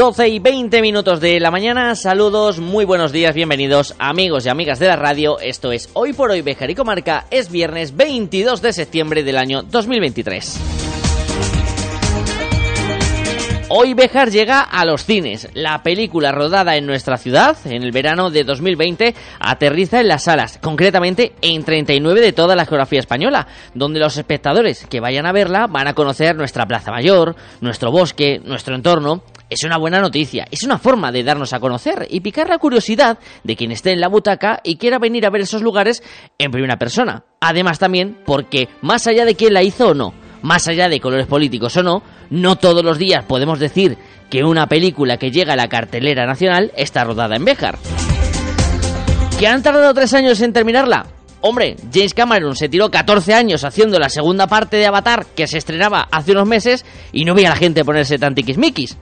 Doce y 20 minutos de la mañana, saludos, muy buenos días, bienvenidos amigos y amigas de la radio, esto es Hoy por Hoy Bejar y Comarca, es viernes 22 de septiembre del año 2023. Hoy Bejar llega a los cines. La película rodada en nuestra ciudad en el verano de 2020 aterriza en las salas, concretamente en 39 de toda la geografía española, donde los espectadores que vayan a verla van a conocer nuestra Plaza Mayor, nuestro bosque, nuestro entorno. Es una buena noticia, es una forma de darnos a conocer y picar la curiosidad de quien esté en la butaca y quiera venir a ver esos lugares en primera persona. Además también porque, más allá de quién la hizo o no, más allá de colores políticos o no, no todos los días podemos decir que una película que llega a la cartelera nacional está rodada en Béjar. ¿Que han tardado tres años en terminarla? Hombre, James Cameron se tiró 14 años haciendo la segunda parte de Avatar que se estrenaba hace unos meses y no veía a la gente ponerse tan tiquismiquis.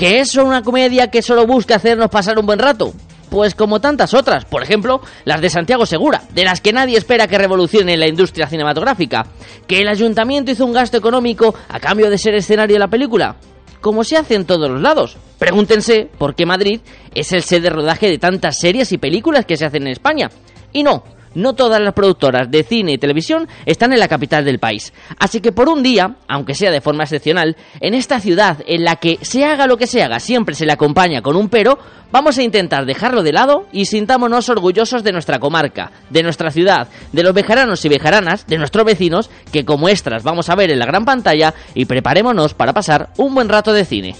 ¿Que es una comedia que solo busca hacernos pasar un buen rato? Pues como tantas otras, por ejemplo, las de Santiago Segura, de las que nadie espera que revolucione la industria cinematográfica. ¿Que el ayuntamiento hizo un gasto económico a cambio de ser escenario de la película? Como se hace en todos los lados. Pregúntense por qué Madrid es el sede de rodaje de tantas series y películas que se hacen en España. Y no, no todas las productoras de cine y televisión están en la capital del país. Así que por un día, aunque sea de forma excepcional, en esta ciudad en la que se haga lo que se haga siempre se le acompaña con un pero, vamos a intentar dejarlo de lado y sintámonos orgullosos de nuestra comarca, de nuestra ciudad, de los bejaranos y bejaranas, de nuestros vecinos, que como extras vamos a ver en la gran pantalla y preparémonos para pasar un buen rato de cine.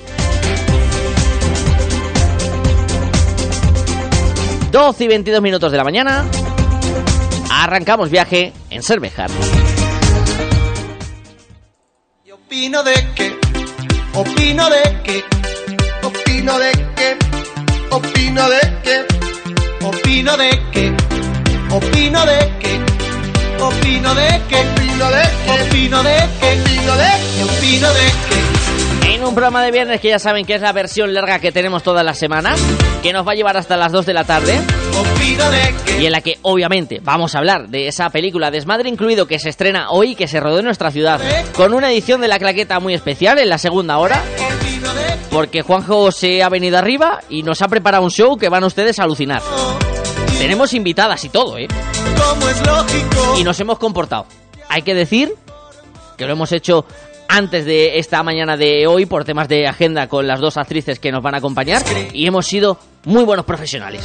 12 y 22 minutos de la mañana. Arrancamos viaje en Cervejar. Y opino de que, opino de que, opino de que, opino de que, opino de que, opino de que, opino de que, opino de que, opino de que, opino de que, opino de que. En un programa de viernes que ya saben que es la versión larga que tenemos todas las semanas, que nos va a llevar hasta las 2 de la tarde. Y en la que obviamente vamos a hablar de esa película Desmadre incluido que se estrena hoy que se rodó en nuestra ciudad. Con una edición de la claqueta muy especial en la segunda hora. Porque Juanjo se ha venido arriba y nos ha preparado un show que van ustedes a alucinar. Tenemos invitadas y todo, ¿eh? Y nos hemos comportado. Hay que decir que lo hemos hecho antes de esta mañana de hoy por temas de agenda con las dos actrices que nos van a acompañar y hemos sido muy buenos profesionales.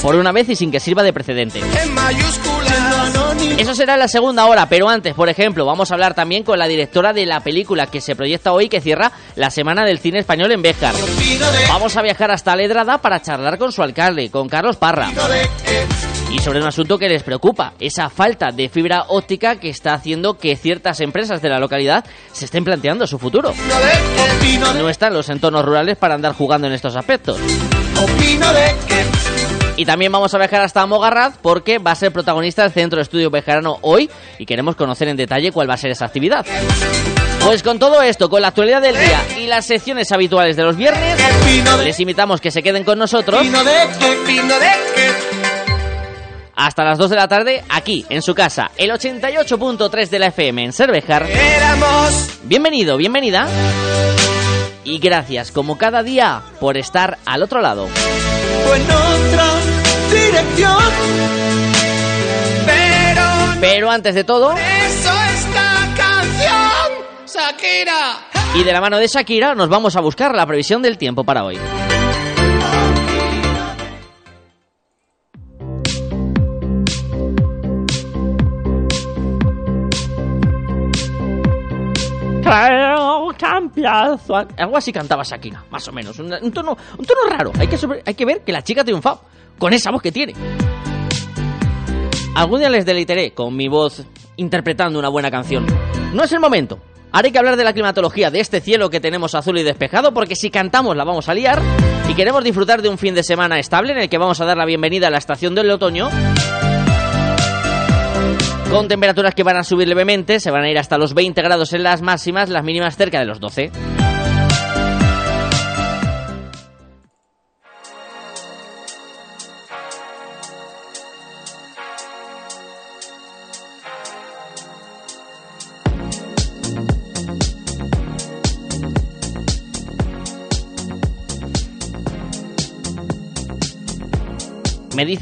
Por una vez y sin que sirva de precedente. Eso será la segunda hora, pero antes, por ejemplo, vamos a hablar también con la directora de la película que se proyecta hoy que cierra la Semana del Cine Español en Béjar. Vamos a viajar hasta Ledrada para charlar con su alcalde, con Carlos Parra y sobre un asunto que les preocupa, esa falta de fibra óptica que está haciendo que ciertas empresas de la localidad se estén planteando su futuro. No están los entornos rurales para andar jugando en estos aspectos. Y también vamos a viajar hasta Mogarraz porque va a ser protagonista del Centro de Estudio Bejarano hoy y queremos conocer en detalle cuál va a ser esa actividad. Pues con todo esto, con la actualidad del día y las secciones habituales de los viernes, les invitamos que se queden con nosotros hasta las 2 de la tarde aquí en su casa, el 88.3 de la FM en Cervejar. Bienvenido, bienvenida. Y gracias como cada día por estar al otro lado. Pero, antes de todo, eso es la canción, Shakira. Y de la mano de Shakira nos vamos a buscar la previsión del tiempo para hoy. Algo así cantaba Shakira, más o menos. Un, tono, un tono raro. Hay que, hay ver que la chica ha triunfado con esa voz que tiene. Algún día les deleitaré con mi voz interpretando una buena canción. No es el momento. Haré que hablar de la climatología de este cielo que tenemos azul y despejado, porque si cantamos la vamos a liar y queremos disfrutar de un fin de semana estable en el que vamos a dar la bienvenida a la estación del otoño con temperaturas que van a subir levemente, se van a ir hasta los 20 grados en las máximas, las mínimas cerca de los 12.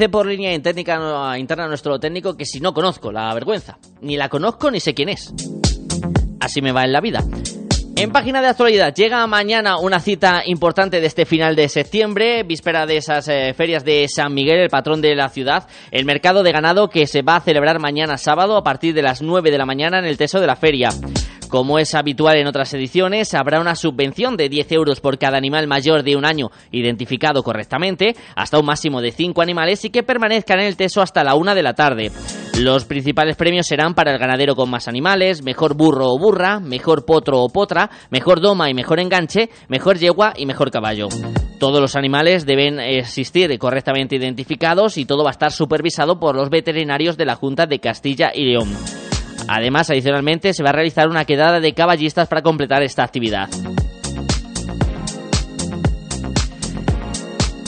Por línea técnica interna nuestro técnico que si no conozco la vergüenza, ni la conozco ni sé quién es. Así me va en la vida. En página de actualidad, llega mañana una cita importante de este final de septiembre, víspera de esas eh, ferias de San Miguel, el patrón de la ciudad, el mercado de ganado que se va a celebrar mañana sábado a partir de las 9 de la mañana en el Teso de la Feria. Como es habitual en otras ediciones, habrá una subvención de 10 euros por cada animal mayor de un año identificado correctamente, hasta un máximo de 5 animales y que permanezcan en el teso hasta la 1 de la tarde. Los principales premios serán para el ganadero con más animales, mejor burro o burra, mejor potro o potra, mejor doma y mejor enganche, mejor yegua y mejor caballo. Todos los animales deben existir correctamente identificados y todo va a estar supervisado por los veterinarios de la Junta de Castilla y León. Además, adicionalmente, se va a realizar una quedada de caballistas para completar esta actividad.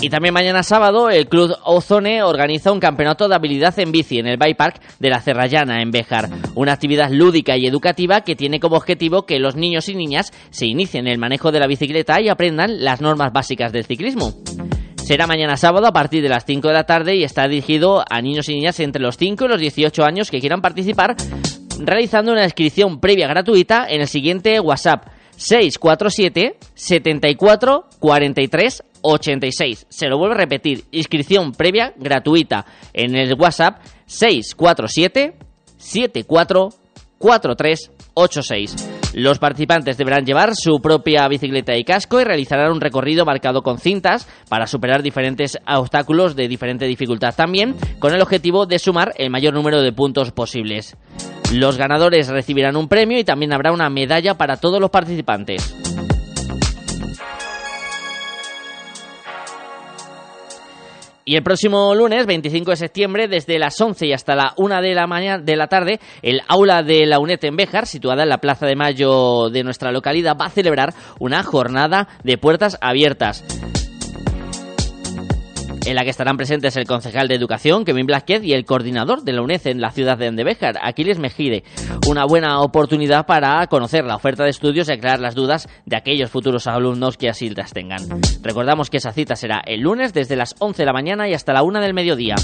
Y también mañana sábado el Club Ozone organiza un campeonato de habilidad en bici en el Bike Park de la Cerrallana en Béjar. Una actividad lúdica y educativa que tiene como objetivo que los niños y niñas se inicien en el manejo de la bicicleta y aprendan las normas básicas del ciclismo. Será mañana sábado a partir de las 5 de la tarde y está dirigido a niños y niñas entre los 5 y los 18 años que quieran participar realizando una inscripción previa gratuita en el siguiente WhatsApp 647 74 43 86. Se lo vuelvo a repetir, inscripción previa gratuita en el WhatsApp 647 74 43 86. Los participantes deberán llevar su propia bicicleta y casco y realizarán un recorrido marcado con cintas para superar diferentes obstáculos de diferente dificultad también, con el objetivo de sumar el mayor número de puntos posibles. Los ganadores recibirán un premio y también habrá una medalla para todos los participantes. Y el próximo lunes, 25 de septiembre, desde las 11 y hasta la 1 de la mañana de la tarde, el aula de la UNED en Béjar, situada en la Plaza de Mayo de nuestra localidad, va a celebrar una jornada de puertas abiertas en la que estarán presentes el concejal de Educación, Kevin Blázquez, y el coordinador de la UNED en la ciudad de Andebéjar, Aquiles Mejide. Una buena oportunidad para conocer la oferta de estudios y aclarar las dudas de aquellos futuros alumnos que así las tengan. Recordamos que esa cita será el lunes desde las 11 de la mañana y hasta la 1 del mediodía.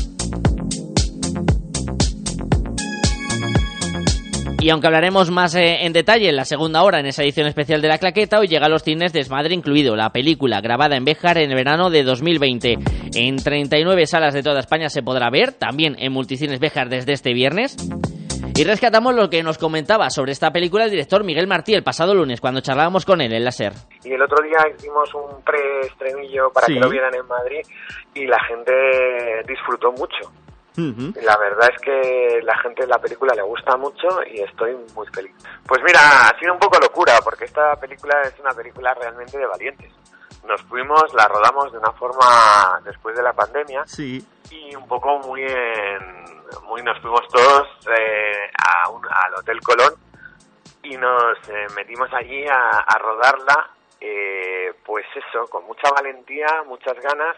Y aunque hablaremos más eh, en detalle en la segunda hora en esa edición especial de La Claqueta, hoy llega a los cines Desmadre incluido, la película grabada en Béjar en el verano de 2020. En 39 salas de toda España se podrá ver, también en Multicines Béjar desde este viernes. Y rescatamos lo que nos comentaba sobre esta película el director Miguel Martí el pasado lunes, cuando charlábamos con él en la SER. Y el otro día hicimos un preestrenillo para que lo vieran en Madrid y la gente disfrutó mucho. La verdad es que la gente de la película le gusta mucho y estoy muy feliz. Pues mira, ha sido un poco locura porque esta película es una película realmente de valientes. Nos fuimos, la rodamos de una forma después de la pandemia sí. y un poco muy en, muy nos fuimos todos eh, a un, al Hotel Colón y nos eh, metimos allí a, a rodarla, eh, pues eso, con mucha valentía, muchas ganas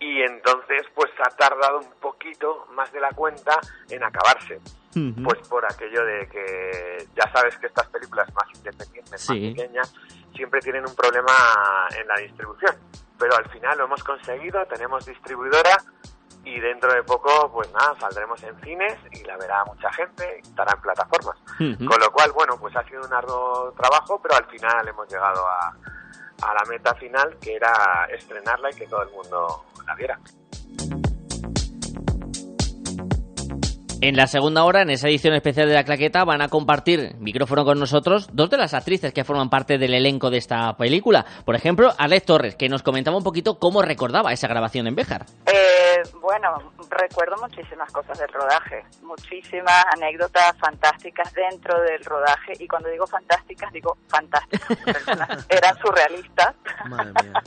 y entonces pues ha tardado un poquito más de la cuenta en acabarse. Pues por aquello de que ya sabes que estas películas más independientes, más pequeñas, siempre tienen un problema en la distribución. Pero al final lo hemos conseguido, tenemos distribuidora y dentro de poco, pues nada, saldremos en cines y la verá mucha gente y estará en plataformas. Con lo cual, bueno, pues ha sido un arduo trabajo, pero al final hemos llegado a, a la meta final, que era estrenarla y que todo el mundo la viera. En la segunda hora, en esa edición especial de la claqueta, van a compartir micrófono con nosotros dos de las actrices que forman parte del elenco de esta película. Por ejemplo, Alex Torres, que nos comentaba un poquito cómo recordaba esa grabación en Béjar. Eh, bueno, recuerdo muchísimas cosas del rodaje, muchísimas anécdotas fantásticas dentro del rodaje. Y cuando digo fantásticas, digo fantásticas. eran surrealistas. Madre mía.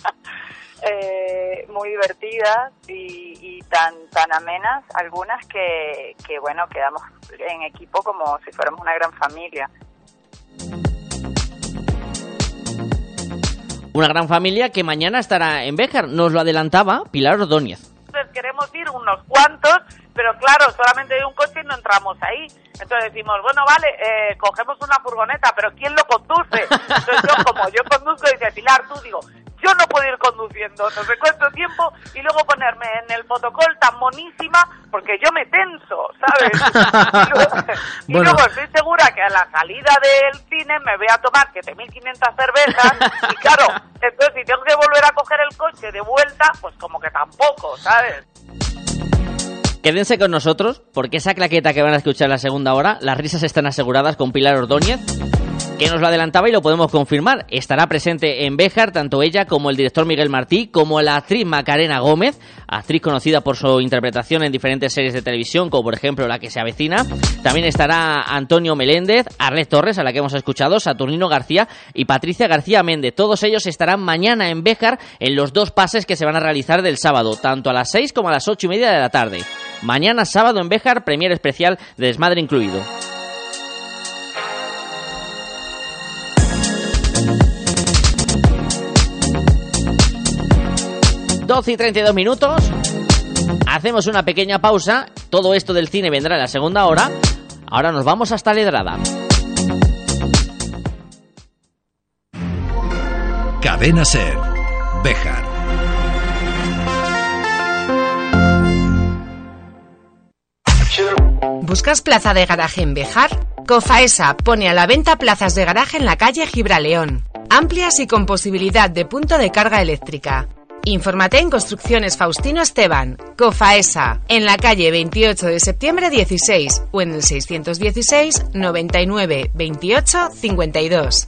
Eh, muy divertidas y, tan tan amenas algunas que, que bueno quedamos en equipo como si fuéramos una gran familia una gran familia que mañana estará en Béjar nos lo adelantaba Pilar Ordóñez queremos ir unos cuantos pero claro, solamente hay un coche y no entramos ahí. Entonces decimos, bueno, vale, eh, cogemos una furgoneta, pero ¿quién lo conduce? Entonces yo, como yo conduzco, dice Pilar, tú digo, yo no puedo ir conduciendo, no sé cuánto tiempo, y luego ponerme en el fotocol tan monísima, porque yo me tenso, ¿sabes? y, luego, estoy segura que a la salida del cine me voy a tomar 7.500 cervezas, y claro, entonces si tengo que volver a coger el coche de vuelta, pues como que tampoco, ¿sabes? Quédense con nosotros, porque esa claqueta que van a escuchar en la segunda hora, las risas están aseguradas con Pilar Ordóñez, que nos lo adelantaba y lo podemos confirmar. Estará presente en Béjar tanto ella como el director Miguel Martí, como la actriz Macarena Gómez, actriz conocida por su interpretación en diferentes series de televisión, como por ejemplo La que se avecina. También estará Antonio Meléndez, Arlet Torres, a la que hemos escuchado, Saturnino García y Patricia García Méndez. Todos ellos estarán mañana en Béjar en los dos pases que se van a realizar del sábado, tanto a las 6 como a las ocho y media de la tarde. Mañana sábado en Béjar, premier especial de Desmadre incluido. Doce y 32 minutos. Hacemos una pequeña pausa. Todo esto del cine vendrá en la segunda hora. Ahora nos vamos hasta Ledrada. Cadena Ser. Béjar. ¿Buscas plaza de garaje en Bejar? Cofaesa pone a la venta plazas de garaje en la calle Gibraleón, amplias y con posibilidad de punto de carga eléctrica. Infórmate en Construcciones Faustino Esteban, Cofaesa, en la calle 28 de septiembre 16 o en el 616 99 28 52.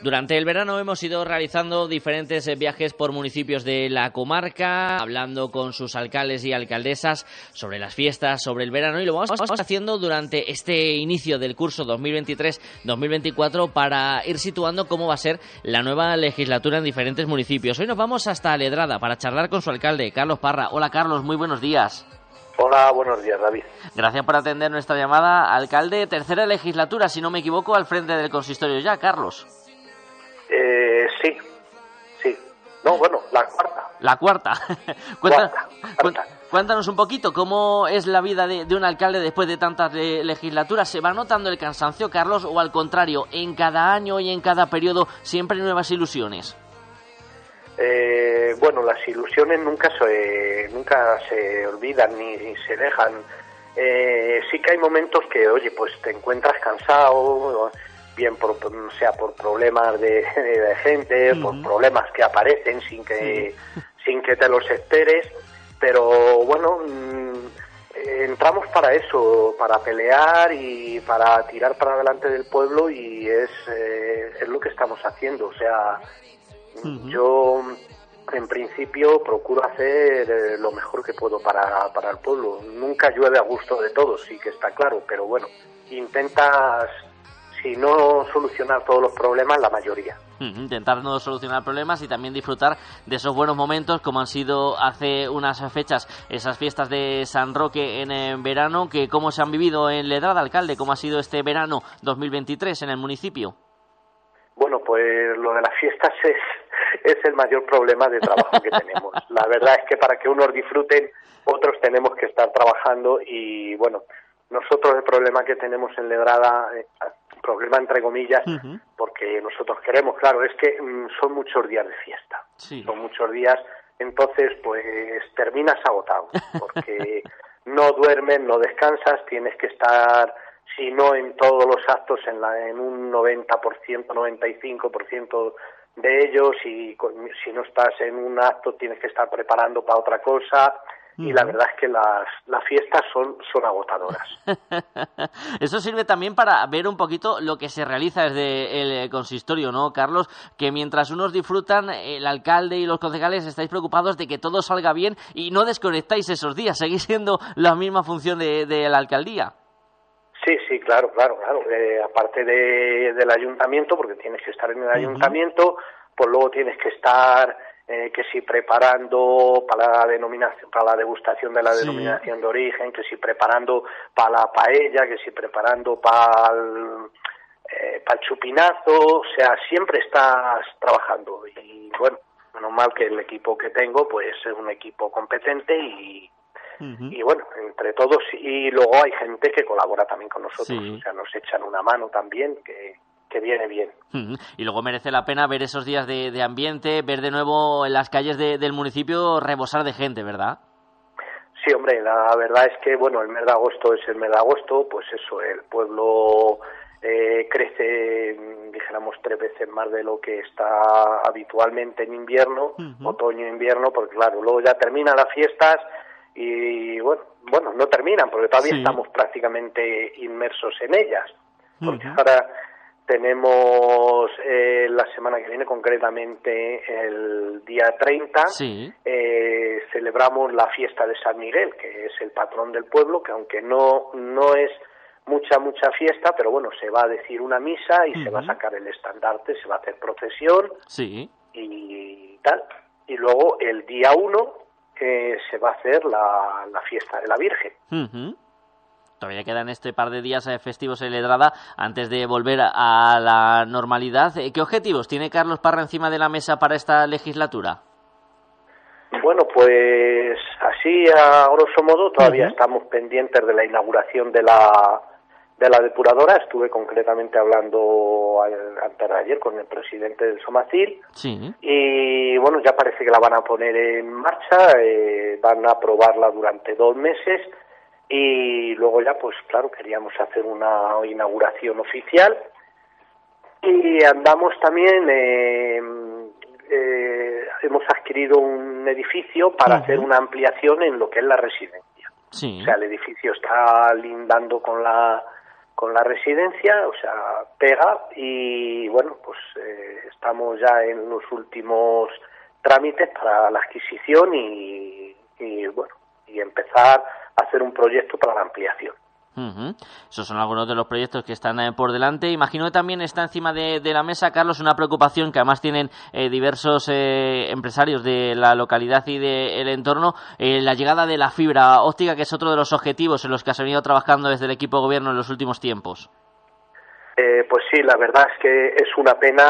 Durante el verano hemos ido realizando diferentes eh, viajes por municipios de la comarca, hablando con sus alcaldes y alcaldesas sobre las fiestas, sobre el verano y lo vamos haciendo durante este inicio del curso 2023-2024 para ir situando cómo va a ser la nueva legislatura en diferentes municipios. Hoy nos vamos hasta Ledrada para charlar con su alcalde, Carlos Parra. Hola Carlos, muy buenos días. Hola, buenos días, David. Gracias por atender nuestra llamada. Alcalde, tercera legislatura, si no me equivoco, al frente del consistorio ya, Carlos. Eh, sí, sí. No, bueno, la cuarta. La cuarta. Cuéntanos un poquito cómo es la vida de, un alcalde después de tantas legislaturas. ¿Se va notando el cansancio, Carlos, o al contrario, en cada año y en cada periodo siempre nuevas ilusiones? Eh, bueno, las ilusiones nunca se, nunca se olvidan ni, se dejan. Eh, sí que hay momentos que, oye, pues te encuentras cansado, bien por, sea por problemas de, gente, por problemas que aparecen sin que, sin que te los esperes, pero bueno, mm, entramos para eso, para pelear y para tirar para adelante del pueblo y es, eh, es lo que estamos haciendo, o sea, yo en principio procuro hacer eh, lo mejor que puedo para, para el pueblo. Nunca llueve a gusto de todos, sí que está claro, pero bueno, intentas si no solucionar todos los problemas, la mayoría. Intentar no solucionar problemas y también disfrutar de esos buenos momentos como han sido hace unas fechas esas fiestas de San Roque en, verano, que cómo se han vivido en Ledrada, alcalde, cómo ha sido este verano 2023 en el municipio. Bueno, pues lo de las fiestas es, es el mayor problema de trabajo que tenemos. La verdad es que para que unos disfruten, otros tenemos que estar trabajando y bueno, nosotros el problema que tenemos en Ledrada, eh, problema entre comillas, porque nosotros queremos, claro, es que mm, son muchos días de fiesta, son muchos días, entonces pues terminas agotado, porque no duermes, no descansas, tienes que estar, si no en todos los actos, en, la, en un 90%, 95% de ellos, y si no estás en un acto tienes que estar preparando para otra cosa, y la verdad es que las, las fiestas son, son agotadoras. Eso sirve también para ver un poquito lo que se realiza desde el eh, consistorio, ¿no, Carlos? Que mientras unos disfrutan, el alcalde y los concejales estáis preocupados de que todo salga bien y no desconectáis esos días, seguís siendo la misma función de, de la alcaldía. Sí, sí, claro, claro, claro. Eh, aparte de, del ayuntamiento, porque tienes que estar en el ayuntamiento, pues luego tienes que estar eh, que si preparando para la denominación, para la degustación de la denominación de origen, que si preparando para la paella, que si preparando para el, eh, para el chupinazo, o sea, siempre estás trabajando. Y bueno, menos mal que el equipo que tengo pues es un equipo competente y, y bueno, entre todos y luego hay gente que colabora también con nosotros, o sea, nos echan una mano también que que viene bien. Y luego merece la pena ver esos días de, ambiente, ver de nuevo en las calles del municipio rebosar de gente, ¿verdad? Sí, hombre, la verdad es que, bueno, el mes de agosto es el mes de agosto, pues eso, el pueblo eh, crece, dijéramos, tres veces más de lo que está habitualmente en invierno, otoño-invierno, porque claro, luego ya terminan las fiestas y, bueno, bueno, no terminan, porque todavía estamos prácticamente inmersos en ellas, porque ahora tenemos eh, la semana que viene, concretamente el día 30, eh, celebramos la fiesta de San Miguel, que es el patrón del pueblo, que aunque no, no es mucha, mucha fiesta, pero bueno, se va a decir una misa y se va a sacar el estandarte, se va a hacer procesión sí. y tal. Y luego el día 1 eh, se va a hacer la, la fiesta de la Virgen. Todavía quedan este par de días eh, festivos en Ledrada antes de volver a la normalidad. Eh, ¿Qué objetivos tiene Carlos Parra encima de la mesa para esta legislatura? Bueno, pues así a grosso modo todavía estamos pendientes de la inauguración de la de la depuradora. Estuve concretamente hablando antes de ayer con el presidente del Somacil. Sí. Y bueno, ya parece que la van a poner en marcha, eh, van a aprobarla durante dos meses y luego ya pues claro queríamos hacer una inauguración oficial. Y andamos también eh, eh, hemos adquirido un edificio para hacer una ampliación en lo que es la residencia. O sea el edificio está lindando con la con la residencia o sea pega. Y bueno pues eh, estamos ya en los últimos trámites para la adquisición y, y bueno y empezar hacer un proyecto para la ampliación. Esos son algunos de los proyectos que están eh, por delante. Imagino que también está encima de, la mesa, Carlos, una preocupación que además tienen eh, diversos eh, empresarios de la localidad y del entorno, la llegada de la fibra óptica, que es otro de los objetivos en los que has venido trabajando desde el equipo de gobierno en los últimos tiempos. pues sí, la verdad es que es una pena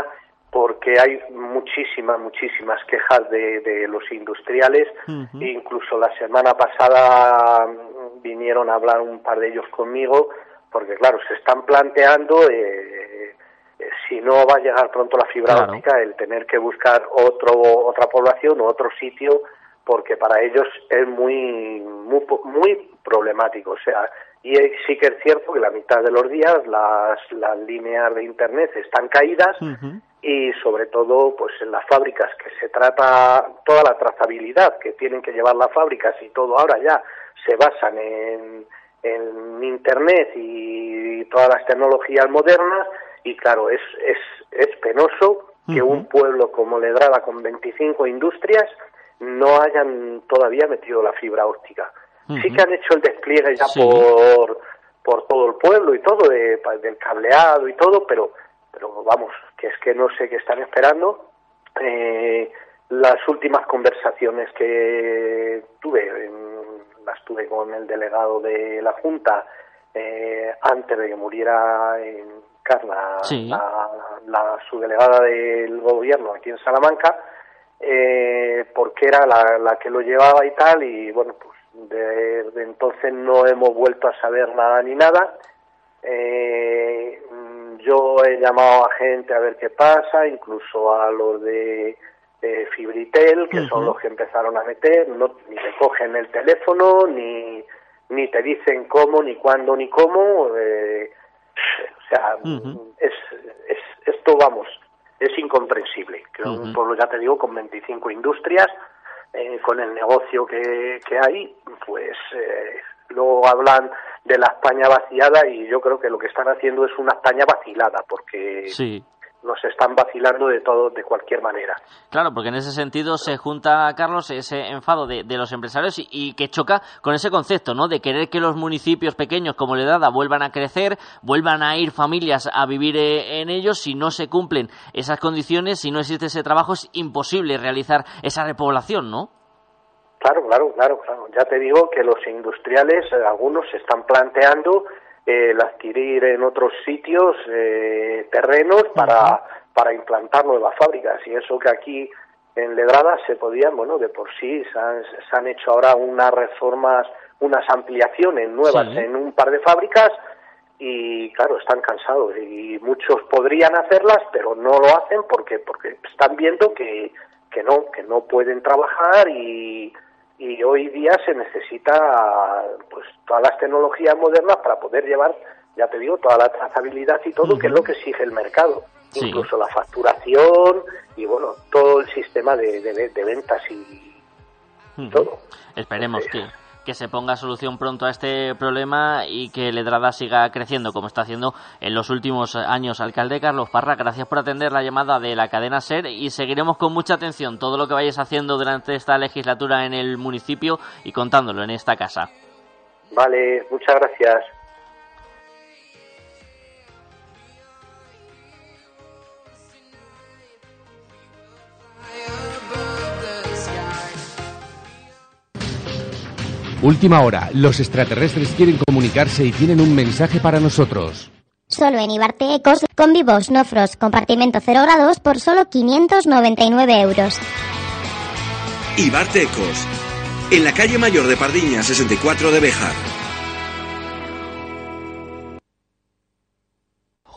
porque hay muchísimas, muchísimas quejas de, los industriales. Incluso la semana pasada mm, vinieron a hablar un par de ellos conmigo, porque claro, se están planteando, eh, eh, si no va a llegar pronto la fibra óptica, el tener que buscar otro, otra población o otro sitio, porque para ellos es muy, muy, muy problemático. O sea, y sí que es cierto que la mitad de los días las, las líneas de Internet están caídas y sobre todo pues en las fábricas que se trata toda la trazabilidad que tienen que llevar las fábricas y todo ahora ya se basan en, en internet y todas las tecnologías modernas y claro es es, es penoso que un pueblo como Ledrada con 25 industrias no hayan todavía metido la fibra óptica. Sí que han hecho el despliegue ya por por todo el pueblo y todo de, del cableado y todo pero pero vamos, que es que no sé qué están esperando. Eh, las últimas conversaciones que tuve, las tuve con el delegado de la Junta eh, antes de que muriera en Oscar, la, la, la subdelegada del gobierno aquí en Salamanca, eh, porque era la, la que lo llevaba y tal, y bueno, pues desde entonces no hemos vuelto a saber nada ni nada. Eh, yo he llamado a gente a ver qué pasa, incluso a los de Fibritel, que son los que empezaron a meter, no, ni te cogen el teléfono, ni, ni te dicen cómo, ni cuándo, ni cómo. Eh, o sea, es, es, esto, vamos, es incomprensible. Que un pueblo, ya te digo, con 25 industrias, eh, con el negocio que, que hay, pues eh, luego hablan de la España vaciada y yo creo que lo que están haciendo es una España vacilada, porque sí nos están vacilando de todo, de cualquier manera. Claro, porque en ese sentido se junta, Carlos, ese enfado de, los empresarios y, que choca con ese concepto, ¿no? De querer que los municipios pequeños como Ledrada vuelvan a crecer, vuelvan a ir familias a vivir eh, en ellos. Si no se cumplen esas condiciones, si no existe ese trabajo, es imposible realizar esa repoblación, ¿no? Claro, claro, claro, claro. Ya te digo que los industriales, eh, algunos se están planteando el adquirir en otros sitios eh, terrenos para, para implantar nuevas fábricas. Y eso que aquí en Ledrada se podían, bueno, de por sí se han, se han hecho ahora unas reformas, unas ampliaciones nuevas en un par de fábricas y claro, están cansados. Y muchos podrían hacerlas, pero no lo hacen porque porque están viendo que, que no, que no pueden trabajar y, y hoy día se necesita pues todas las tecnologías modernas para poder llevar, ya te digo, toda la trazabilidad y todo, que es lo que exige el mercado. Incluso la facturación y bueno, todo el sistema de, de, ventas y todo. Esperemos que que se ponga solución pronto a este problema y que Ledrada siga creciendo como está haciendo en los últimos años. Alcalde Carlos Parra, gracias por atender la llamada de la cadena SER y seguiremos con mucha atención todo lo que vayas haciendo durante esta legislatura en el municipio y contándolo en esta casa. Vale, muchas gracias. Última hora, los extraterrestres quieren comunicarse y tienen un mensaje para nosotros. Solo en Ibarte Ecos, con vivos, no frost, compartimento 0 grados por solo 599 euros. Ibarte Ecos, en la calle Mayor de Pardiña, 64 de Bejar.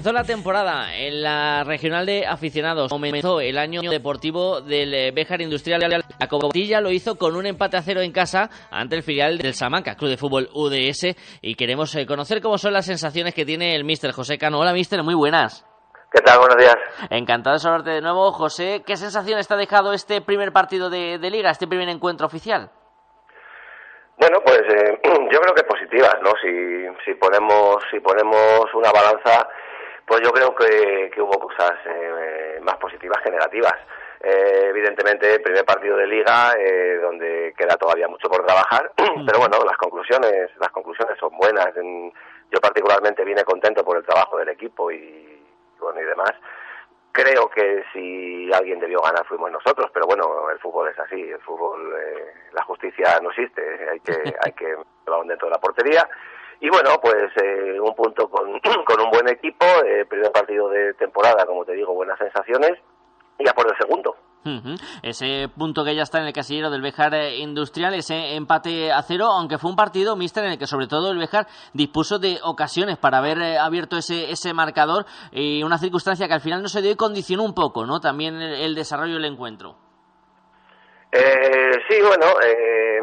Comenzó la temporada en la regional de aficionados. Comenzó el año deportivo del eh, Béjar Industrial. La Cobotilla lo hizo con un empate a cero en casa ante el filial del Salamanca, Club de Fútbol UDS. Y queremos eh, conocer cómo son las sensaciones que tiene el míster José Cano. Hola, míster, muy buenas. ¿Qué tal? Buenos días. Encantado de saludarte de nuevo, José. ¿Qué sensación está dejado este primer partido de, liga, este primer encuentro oficial? Bueno, pues eh, yo creo que positivas, ¿no? Si, si ponemos si ponemos una balanza pues yo creo que, hubo cosas eh, más positivas que negativas. Eh, evidentemente, primer partido de liga, eh, donde queda todavía mucho por trabajar, pero bueno, las conclusiones, las conclusiones son buenas. Yo particularmente vine contento por el trabajo del equipo y bueno y demás. Creo que si alguien debió ganar fuimos nosotros, pero bueno, el fútbol es así, el fútbol, la justicia no existe, hay que, hay que dentro de la portería y bueno, pues eh, un punto con, con, un buen equipo, eh, primer partido de temporada, como te digo, buenas sensaciones, y ya por el segundo. Ujú. Ese punto que ya está en el casillero del Bejar eh, Industrial, ese empate a cero, aunque fue un partido, mister, en el que sobre todo el Bejar dispuso de ocasiones para haber eh, abierto ese, ese marcador y una circunstancia que al final no se dio y condicionó un poco, ¿no? También el, el desarrollo del encuentro. Eh, sí, bueno, eh,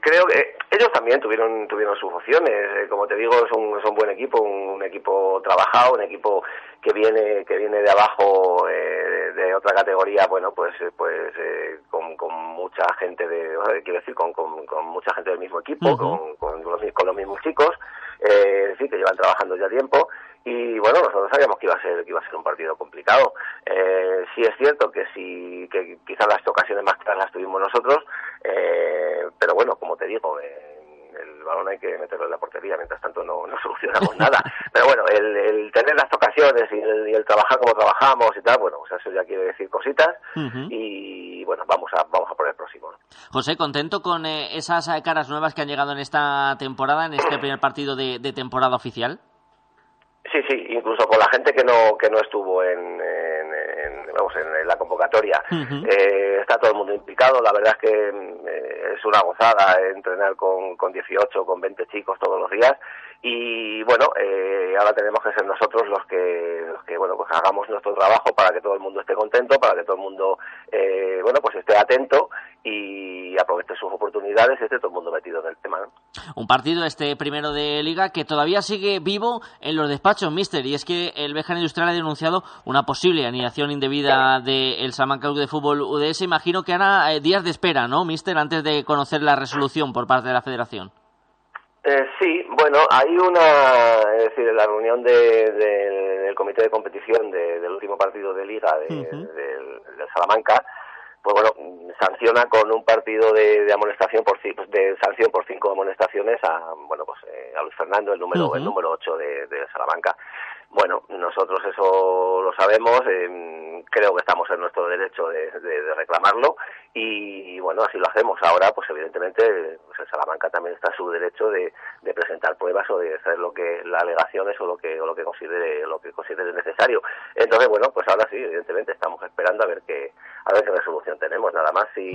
creo que ellos también tuvieron tuvieron sus opciones. Eh, como te digo, son son buen equipo, un, un equipo trabajado, un equipo que viene que viene de abajo eh, de otra categoría. Bueno, pues eh, pues eh, con, con mucha gente de, quiero decir, con, con, con mucha gente del mismo equipo, con, con los, con los mismos chicos, eh, es decir, que llevan trabajando ya tiempo. Y bueno, nosotros sabíamos que iba a ser que iba a ser un partido complicado. Eh, sí es cierto que sí que quizás las ocasiones más claras las tuvimos nosotros, eh, pero bueno, como te digo, eh, el balón hay que meterlo en la portería, mientras tanto no, no solucionamos nada. Pero bueno, el, el tener las ocasiones y el, y el trabajar como trabajamos y tal, bueno, pues eso ya quiere decir cositas y bueno, vamos a vamos a por el próximo. ¿no? José, contento con eh, esas eh, caras nuevas que han llegado en esta temporada, en este primer partido de, de temporada oficial. Sí, sí, incluso con la gente que no que no estuvo en, en- en- vamos en, en la convocatoria. Eh, está todo el mundo implicado. La verdad es que eh, es una gozada entrenar con, con 18, con 20 chicos todos los días. Y bueno, eh, ahora tenemos que ser nosotros los que, los que bueno, pues hagamos nuestro trabajo para que todo el mundo esté contento, para que todo el mundo, eh, bueno, pues esté atento y aproveche sus oportunidades y esté todo el mundo metido en el tema. ¿no? Un partido, este primero de liga, que todavía sigue vivo en los despachos, mister, y es que el Bejar Industrial ha denunciado una posible anidación indebida del Salamanca Club de Fútbol UDS. Imagino que hará eh, días de espera, ¿no, mister, antes de conocer la resolución por parte de la federación? Eh, sí, bueno, hay una, es decir, en la reunión de- de- del comité de competición de- del último partido de liga de- del, del Salamanca, pues bueno, sanciona con un partido de, de amonestación por pues, de sanción por cinco amonestaciones a bueno pues eh, a Luis Fernando el número el número 8 de, de Salamanca bueno nosotros eso lo sabemos eh, creo que estamos en nuestro derecho de, reclamarlo y bueno así lo hacemos. Ahora pues evidentemente pues Salamanca también está su derecho de, de presentar pruebas o de hacer lo que las alegaciones o lo que o lo que considere lo que considere necesario. Entonces bueno pues ahora sí evidentemente estamos esperando a ver qué a ver qué resolución tenemos nada más si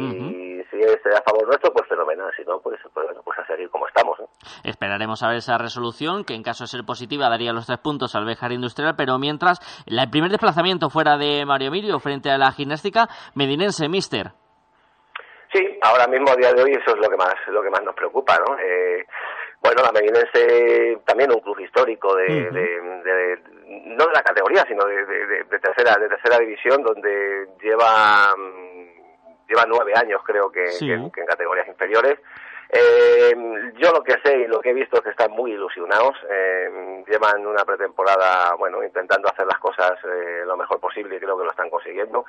si es a favor nuestro pues fenomenal si no pues, pues bueno pues a seguir como estamos ¿no? Esperaremos a ver esa resolución, que en caso de ser positiva daría los tres puntos al Bejar Industrial, pero mientras, la- el primer desplazamiento fuera de Mario Emilio frente a la gimnástica medinense, mister. Sí, ahora mismo a día de hoy eso es lo que más lo que más nos preocupa, ¿no? Eh, bueno, la Medinense también un club histórico de, Ujú. de- de- no de la categoría, sino de, tercera de tercera división, donde lleva mm, lleva nueve años creo que, Sí. que- que en categorías inferiores. Eh, yo lo que sé y lo que he visto es que están muy ilusionados. eh, llevan una pretemporada, bueno, intentando hacer las cosas eh, lo mejor posible y creo que lo están consiguiendo.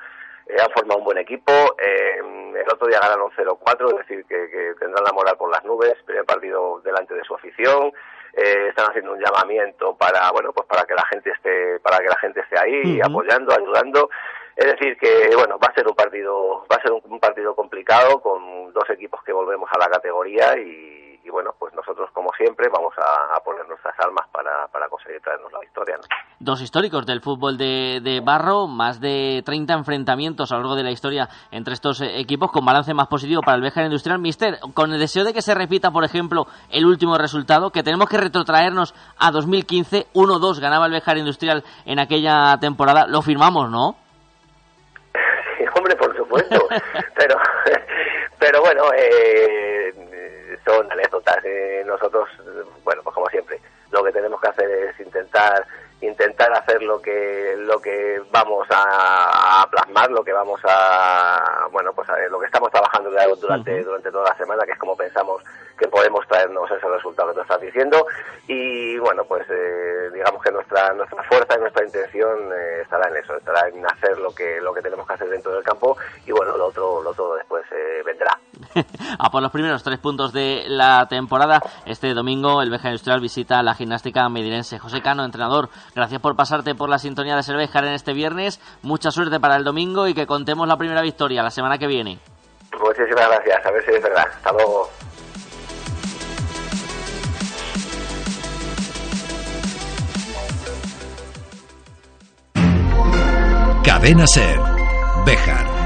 Eh, han formado un buen equipo. eh, el otro día ganaron 0-4, es decir, que, que tendrán la moral por las nubes. Primer partido delante de su afición. eh, están haciendo un llamamiento para, bueno, pues para que la gente esté, para que la gente esté ahí, Ujú. apoyando, ayudando. Es decir, que bueno, va a ser un partido, va a ser un, un partido complicado con dos equipos que volvemos a la categoría y, y bueno, pues nosotros como siempre vamos a, a poner nuestras armas para, para conseguir traernos la victoria. ¿no? Dos históricos del fútbol de, de barro, más de 30 enfrentamientos a lo largo de la historia entre estos eh, equipos, con balance más positivo para el Bejar Industrial. Mister, con el deseo de que se repita, por ejemplo, el último resultado, que tenemos que retrotraernos a 2015, 1-2 ganaba el Bejar Industrial en aquella temporada, lo firmamos, ¿no? Sí, hombre, por supuesto. pero, pero bueno, eh, son anécdotas. Eh, nosotros, bueno, pues como siempre, lo que tenemos que hacer es intentar intentar hacer lo que lo que vamos a, a plasmar, lo que vamos a bueno, pues a- lo que estamos trabajando durante durante toda la semana, que es como pensamos que podemos traernos ese resultado que tú estás diciendo y bueno, pues eh, digamos que nuestra nuestra fuerza y nuestra intención eh, estará en eso, estará en hacer lo que lo que tenemos que hacer dentro del campo y bueno, lo otro lo otro después eh, vendrá. a por los primeros tres puntos de la temporada. Este domingo el Bejar Industrial visita la gimnástica medinense. José Cano, entrenador, gracias por pasarte por la sintonía de Cervejar en este viernes. Mucha suerte para el domingo y que contemos la primera victoria la semana que viene. Muchísimas gracias, a ver si es verdad. Hasta luego. Cadena Ser. Bejar.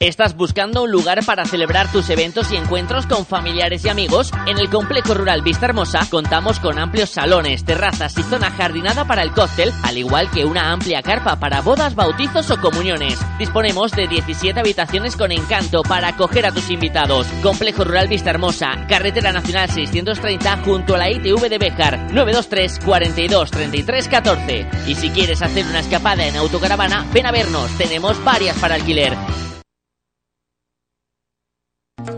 ¿Estás buscando un lugar para celebrar tus eventos y encuentros con familiares y amigos? En el Complejo Rural Vista Hermosa contamos con amplios salones, terrazas y zona jardinada para el cóctel, al igual que una amplia carpa para bodas, bautizos o comuniones. Disponemos de 17 habitaciones con encanto para acoger a tus invitados. Complejo Rural Vista Hermosa, Carretera Nacional 630 junto a la ITV de Bejar, 923 42 33 14. Y si quieres hacer una escapada en autocaravana, ven a vernos, tenemos varias para alquiler.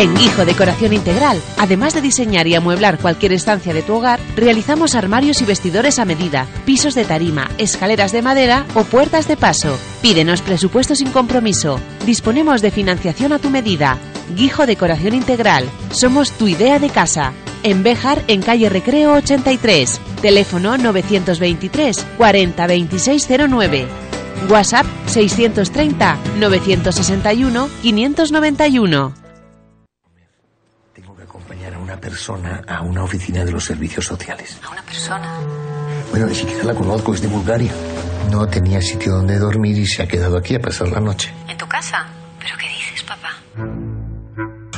En Guijo Decoración Integral, además de diseñar y amueblar cualquier estancia de tu hogar, realizamos armarios y vestidores a medida, pisos de tarima, escaleras de madera o puertas de paso. Pídenos presupuesto sin compromiso. Disponemos de financiación a tu medida. Guijo Decoración Integral. Somos tu idea de casa. En Béjar, en calle Recreo 83. Teléfono 923 40 2609. WhatsApp 630 961 591. Acompañar a una persona a una oficina de los servicios sociales. ¿A una persona? Bueno, ni siquiera la conozco, es de Bulgaria. No tenía sitio donde dormir y se ha quedado aquí a pasar la noche. ¿En tu casa? ¿Pero qué dices, papá?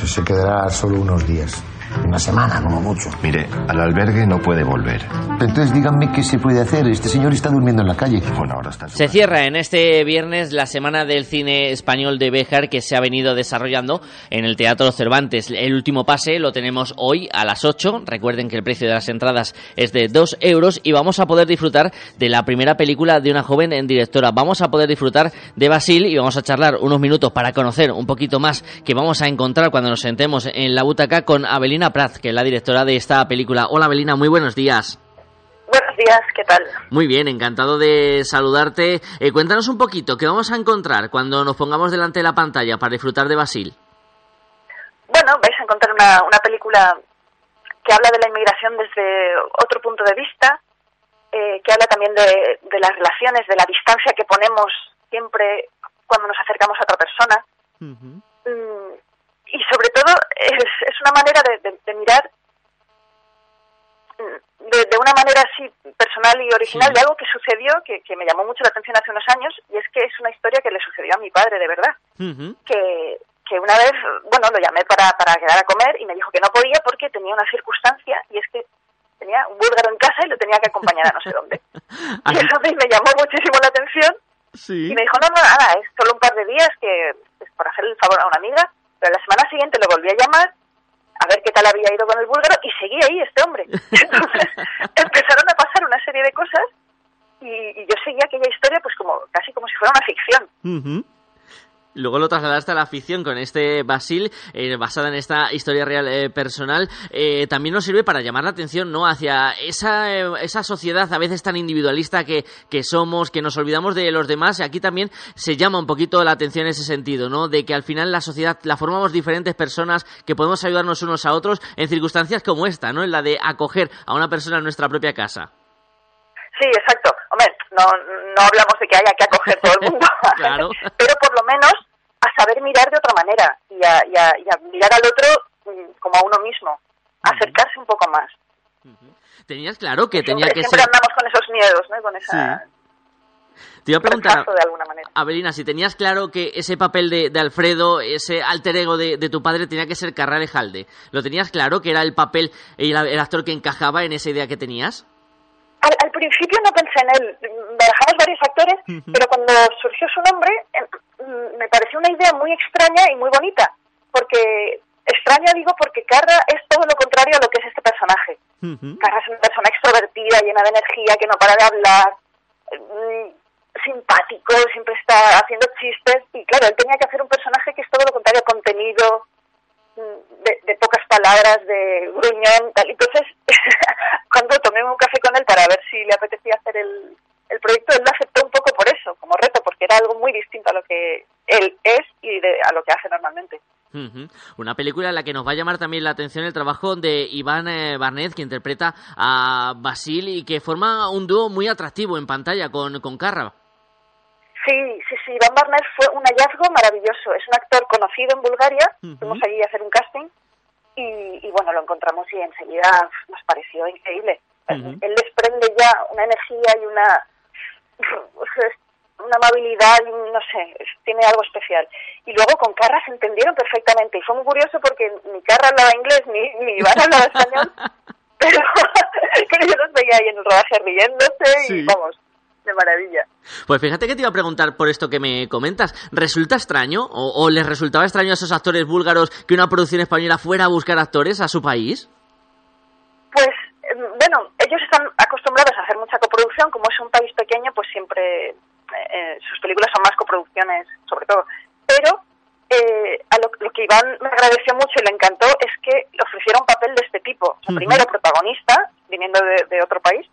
Se quedará solo unos días. Una semana, como mucho. Mire, al albergue no puede volver. Entonces díganme qué se puede hacer. Este señor está durmiendo en la calle. Bueno, ahora está. Se cierra en este viernes la semana del cine español de Béjar que se ha venido desarrollando en el Teatro Cervantes. El último pase lo tenemos hoy a las 8. Recuerden que el precio de las entradas es de 2 euros y vamos a poder disfrutar de la primera película de una joven en directora. Vamos a poder disfrutar de Basil y vamos a charlar unos minutos para conocer un poquito más que vamos a encontrar cuando nos sentemos en la butaca con Abelina Prat, que es la directora de esta película. Hola Abelina, muy buenos días. Buenos días, ¿qué tal? Muy bien, encantado de saludarte. Eh, cuéntanos un poquito, ¿qué vamos a encontrar cuando nos pongamos delante de la pantalla para disfrutar de Basil? Bueno, vais a encontrar una, una película que habla de la inmigración desde otro punto de vista, eh, que habla también de, de las relaciones, de la distancia que ponemos siempre cuando nos acercamos a otra persona. Mm, y sobre todo es, es una manera de, de- de mirar mm, de, de una manera así personal y original de algo que sucedió que, que me llamó mucho la atención hace unos años y es que es una historia que le sucedió a mi padre de verdad. Que, que una vez, bueno, lo llamé para, para quedar a comer y me dijo que no podía porque tenía una circunstancia y es que tenía un búlgaro en casa y lo tenía que acompañar a no sé dónde. Y eso me llamó muchísimo la atención y me dijo, no, no, nada, es solo un par de días que es por hacer el favor a una amiga, pero la semana siguiente lo volví a llamar a ver qué tal había ido con el búlgaro y seguía ahí este hombre. Entonces empezaron a pasar una serie de cosas y, y yo seguía aquella historia pues como casi como si fuera una ficción. Luego lo trasladaste a la ficción con este Basil, eh, basada en esta historia real eh, personal. Eh, también nos sirve para llamar la atención ¿no? hacia esa, eh, esa sociedad a veces tan individualista que, que somos, que nos olvidamos de los demás. Aquí también se llama un poquito la atención en ese sentido, ¿no? de que al final la sociedad la formamos diferentes personas que podemos ayudarnos unos a otros en circunstancias como esta, ¿no? en la de acoger a una persona en nuestra propia casa. Sí, exacto. No, no hablamos de que haya que acoger todo el mundo, Claro. pero por lo menos a saber mirar de otra manera y a, y a- y a mirar al otro mm, como a uno mismo, acercarse un poco más. Tenías claro que tenía siempre, que siempre ser... andamos con esos miedos, ¿no? Y Con esa Te iba a preguntar. Abelina, si tenías claro que ese papel de, de Alfredo, ese alter ego de, de tu padre tenía que ser Carrale Jalde, ¿lo tenías claro que era el papel, el, el actor que encajaba en esa idea que tenías? Al, al principio no pensé en él, barajamos varios actores, pero cuando surgió su nombre em, mm, me pareció una idea muy extraña y muy bonita, porque extraña digo porque Carra es todo lo contrario a lo que es este personaje. Carra es una persona extrovertida, llena de energía, que no para de hablar, mm, simpático, siempre está haciendo chistes y claro, él tenía que hacer un personaje que es todo lo contrario, contenido, de, de pocas palabras, de gruñón, tal. Entonces, cuando tomé un café con él para ver si le apetecía hacer el, el proyecto, él lo aceptó un poco por eso, como reto, porque era algo muy distinto a lo que él es y de- a lo que hace normalmente. Una película en la que nos va a llamar también la atención el trabajo de Iván eh, Barnet, que interpreta a Basil y que forma un dúo muy atractivo en pantalla con, con Carra. Sí, sí, sí, Iván Barnet fue un hallazgo maravilloso. Es un actor conocido en Bulgaria, fuimos allí a hacer un casting y, y bueno, lo encontramos y enseguida nos pareció increíble. Él desprende ya una energía y una una amabilidad, no sé, tiene algo especial. Y luego con Carra se entendieron perfectamente y fue muy curioso porque ni Carra hablaba inglés ni, ni Iván hablaba español, pero, pero yo los veía ahí en el rodaje riéndose y vamos, de maravilla. Pues fíjate que te iba a preguntar por esto que me comentas. ¿Resulta extraño o, o les resultaba extraño a esos actores búlgaros que una producción española fuera a buscar actores a su país? Pues eh, bueno, ellos están acostumbrados a hacer mucha coproducción, como es un país pequeño, pues siempre eh, eh, sus películas son más coproducciones, sobre todo. Pero eh, a lo, lo que Iván me agradeció mucho y le encantó es que le ofreciera un papel de este tipo. O sea. Primero protagonista, viniendo de, de otro país,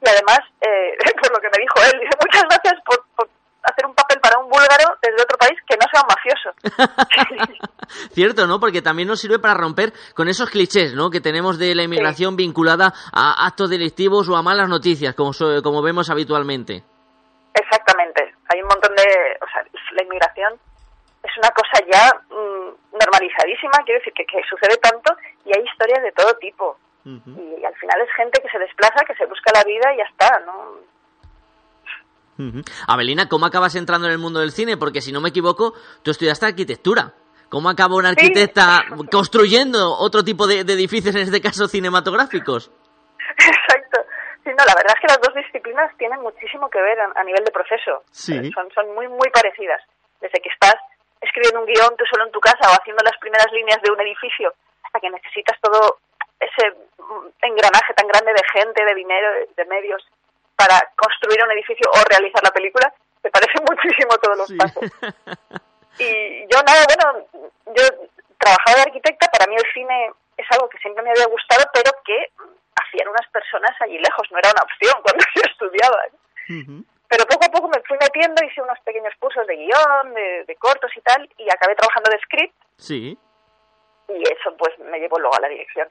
y además, eh, por lo que me dijo él, dice muchas gracias por, por hacer un papel para un búlgaro desde otro país que no sea un mafioso. Cierto, ¿no? Porque también nos sirve para romper con esos clichés, ¿no? Que tenemos de la inmigración vinculada a actos delictivos o a malas noticias, como, como vemos habitualmente. Exactamente. Hay un montón de... O sea, la inmigración es una cosa ya mm, normalizadísima, quiero decir, que, que sucede tanto y hay historias de todo tipo. Y al final es gente que se desplaza, que se busca la vida y ya está, ¿no? Abelina, ¿cómo acabas entrando en el mundo del cine? Porque si no me equivoco, tú estudiaste arquitectura. ¿Cómo acaba una arquitecta construyendo otro tipo de, de edificios, en este caso cinematográficos? Exacto. Sí, no, la verdad es que las dos disciplinas tienen muchísimo que ver a, a nivel de proceso. Sí. Eh, Son, son muy, muy parecidas. Desde que estás escribiendo un guion tú solo en tu casa o haciendo las primeras líneas de un edificio hasta que necesitas todo ese engranaje tan grande de gente, de dinero, de, de medios para construir un edificio o realizar la película, te parece muchísimo todos los pasos. Y yo nada, bueno, yo trabajaba de arquitecta, para mí el cine es algo que siempre me había gustado, pero que hacían unas personas allí lejos, no era una opción cuando yo estudiaba. ¿eh? Pero poco a poco me fui metiendo, hice unos pequeños cursos de guion, de, de cortos y tal, y acabé trabajando de script, Sí. y eso pues me llevó luego a la dirección.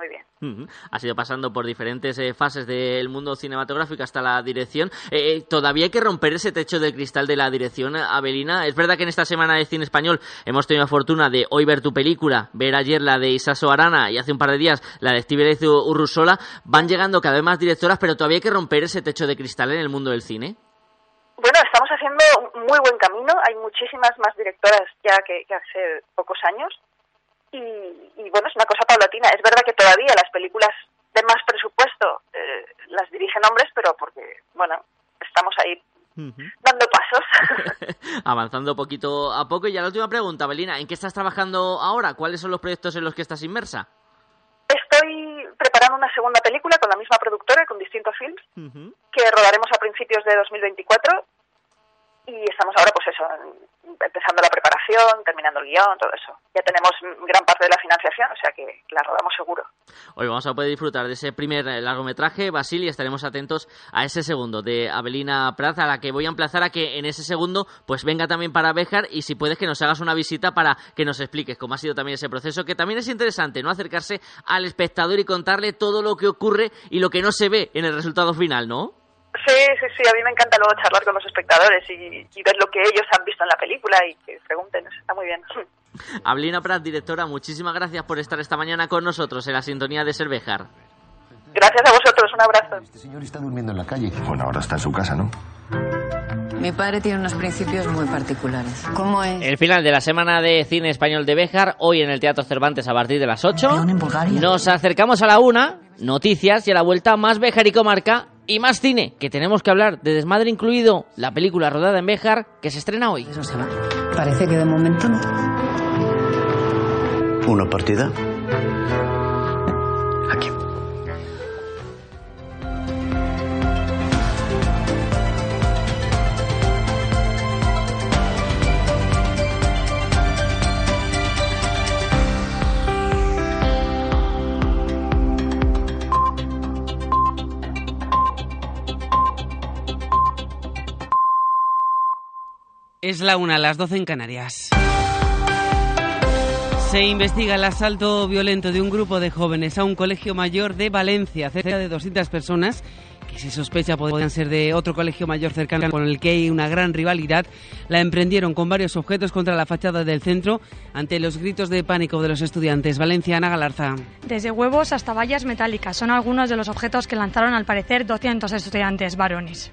Muy bien. Ujú. Has ido pasando por diferentes eh, fases del mundo cinematográfico hasta la dirección. Eh, todavía hay que romper ese techo de cristal de la dirección, Abelina. Es verdad que en esta semana de cine español hemos tenido la fortuna de hoy ver tu película, ver ayer la de Isaso Arana y hace un par de días la de Estíbaliz Urrusola. Van llegando cada vez más directoras, pero todavía hay que romper ese techo de cristal en el mundo del cine. Bueno, estamos haciendo un muy buen camino. Hay muchísimas más directoras ya que, que hace pocos años. Y, y, bueno, es una cosa paulatina. Es verdad que todavía las películas de más presupuesto eh, las dirigen hombres, pero porque, bueno, estamos ahí dando pasos. Avanzando poquito a poco. Y ya la última pregunta, Abelina. ¿En qué estás trabajando ahora? ¿Cuáles son los proyectos en los que estás inmersa? Estoy preparando una segunda película con la misma productora, con distintos films, que rodaremos a principios de 2024 y estamos ahora pues eso empezando la preparación terminando el guion todo eso ya tenemos gran parte de la financiación o sea que la rodamos seguro Hoy vamos a poder disfrutar de ese primer largometraje, Basil, y estaremos atentos a ese segundo de Abelina Praz, a la que voy a emplazar a que en ese segundo pues venga también para Béjar y si puedes que nos hagas una visita para que nos expliques cómo ha sido también ese proceso, que también es interesante, ¿no? Acercarse al espectador y contarle todo lo que ocurre y lo que no se ve en el resultado final, ¿no? Sí sí sí a mí me encanta luego charlar con los espectadores y, y ver lo que ellos han visto en la película y que pregunten está muy bien Abelina Praz, directora, muchísimas gracias por estar esta mañana con nosotros en la sintonía de Servejar. gracias a vosotros un abrazo Este señor está durmiendo en la calle. Bueno, ahora está en su casa, ¿no? Mi padre tiene unos principios muy particulares. ¿Cómo es? El final de la semana de cine español de Béjar, hoy en el Teatro Cervantes a partir de las 8. Nos acercamos a la una, noticias y a la vuelta más Béjar y comarca y más cine, que tenemos que hablar de Desmadre incluido, la película rodada en Béjar que se estrena hoy. Eso se va. Parece que de momento no. ¿Una partida? Es la una, las 12 en Canarias. Se investiga el asalto violento de un grupo de jóvenes a un colegio mayor de Valencia, cerca de 200 personas que se sospecha podrían ser de otro colegio mayor cercano con el que hay una gran rivalidad, la emprendieron con varios objetos contra la fachada del centro ante los gritos de pánico de los estudiantes. Valencia, Ana Galarza. Desde huevos hasta vallas metálicas son algunos de los objetos que lanzaron al parecer 200 estudiantes varones.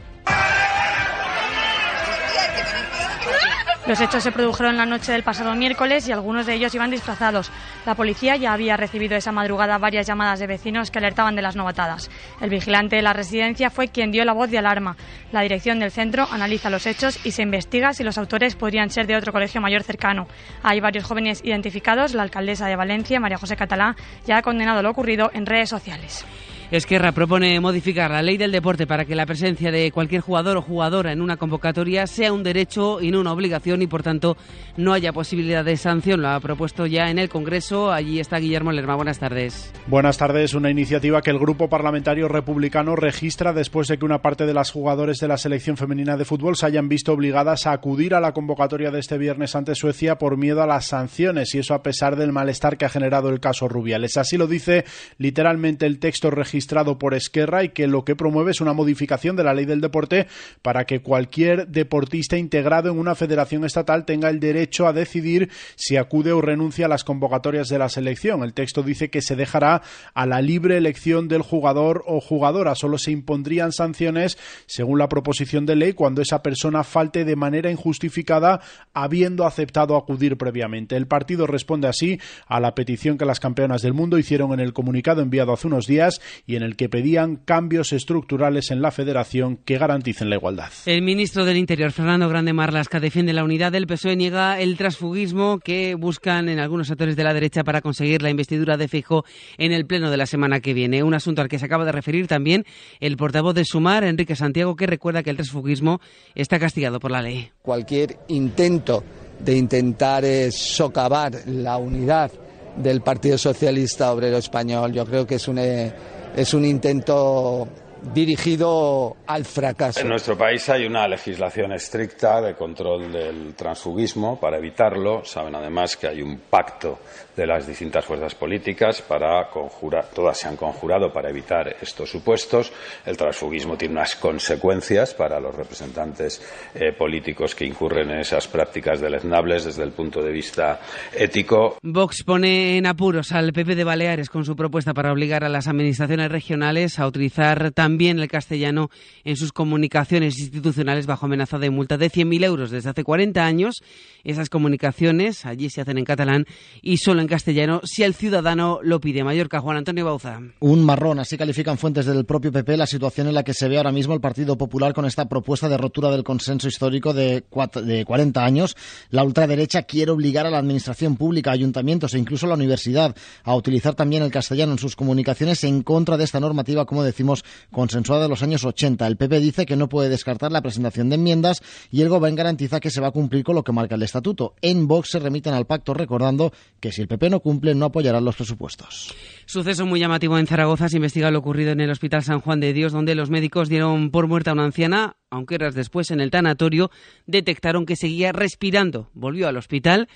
Los hechos se produjeron la noche del pasado miércoles y algunos de ellos iban disfrazados. La policía ya había recibido esa madrugada varias llamadas de vecinos que alertaban de las novatadas. El vigilante de la residencia fue quien dio la voz de alarma. La dirección del centro analiza los hechos y se investiga si los autores podrían ser de otro colegio mayor cercano. Hay varios jóvenes identificados. La alcaldesa de Valencia, María José Catalá, ya ha condenado lo ocurrido en redes sociales. Esquerra propone modificar la ley del deporte para que la presencia de cualquier jugador o jugadora en una convocatoria sea un derecho y no una obligación y por tanto no haya posibilidad de sanción. Lo ha propuesto ya en el Congreso. Allí está Guillermo Lerma. Buenas tardes. Buenas tardes. Una iniciativa que el Grupo Parlamentario Republicano registra después de que una parte de las jugadores de la selección femenina de fútbol se hayan visto obligadas a acudir a la convocatoria de este viernes ante Suecia por miedo a las sanciones y eso a pesar del malestar que ha generado el caso Rubiales. Así lo dice literalmente el texto registrado registrado por Esquerra y que lo que promueve es una modificación de la ley del deporte para que cualquier deportista integrado en una federación estatal tenga el derecho a decidir si acude o renuncia a las convocatorias de la selección. El texto dice que se dejará a la libre elección del jugador o jugadora. Solo se impondrían sanciones, según la proposición de ley, cuando esa persona falte de manera injustificada habiendo aceptado acudir previamente. El partido responde así a la petición que las campeonas del mundo hicieron en el comunicado enviado hace unos días y en el que pedían cambios estructurales en la federación que garanticen la igualdad. El ministro del Interior, Fernando Grande Marlasca, defiende la unidad del PSOE, niega el transfugismo que buscan en algunos actores de la derecha para conseguir la investidura de Fijo en el pleno de la semana que viene. Un asunto al que se acaba de referir también el portavoz de Sumar, Enrique Santiago, que recuerda que el transfugismo está castigado por la ley. Cualquier intento de intentar eh, socavar la unidad del Partido Socialista Obrero Español, yo creo que es un eh, es un intento dirigido al fracaso. En nuestro país hay una legislación estricta de control del transfugismo para evitarlo. Saben además que hay un pacto de las distintas fuerzas políticas para conjurar, todas se han conjurado para evitar estos supuestos. El transfugismo tiene unas consecuencias para los representantes eh, políticos que incurren en esas prácticas deleznables desde el punto de vista ético. Vox pone en apuros al PP de Baleares con su propuesta para obligar a las administraciones regionales a utilizar también el castellano en sus comunicaciones institucionales bajo amenaza de multa de 100.000 euros desde hace 40 años. Esas comunicaciones allí se hacen en catalán y solo en castellano si el ciudadano lo pide. Mallorca, Juan Antonio Bauza. Un marrón, así califican fuentes del propio PP la situación en la que se ve ahora mismo el Partido Popular con esta propuesta de rotura del consenso histórico de, de 40 años. La ultraderecha quiere obligar a la administración pública, ayuntamientos e incluso a la universidad a utilizar también el castellano en sus comunicaciones en contra de esta normativa, como decimos, consensuada de los años 80. El PP dice que no puede descartar la presentación de enmiendas y el Gobierno garantiza que se va a cumplir con lo que marca el estatuto. En Vox se remiten al pacto recordando que si el PP PP no cumple, no apoyarán los presupuestos. Suceso muy llamativo en Zaragoza. Se investiga lo ocurrido en el Hospital San Juan de Dios, donde los médicos dieron por muerta a una anciana, aunque horas después en el tanatorio detectaron que seguía respirando. Volvió al hospital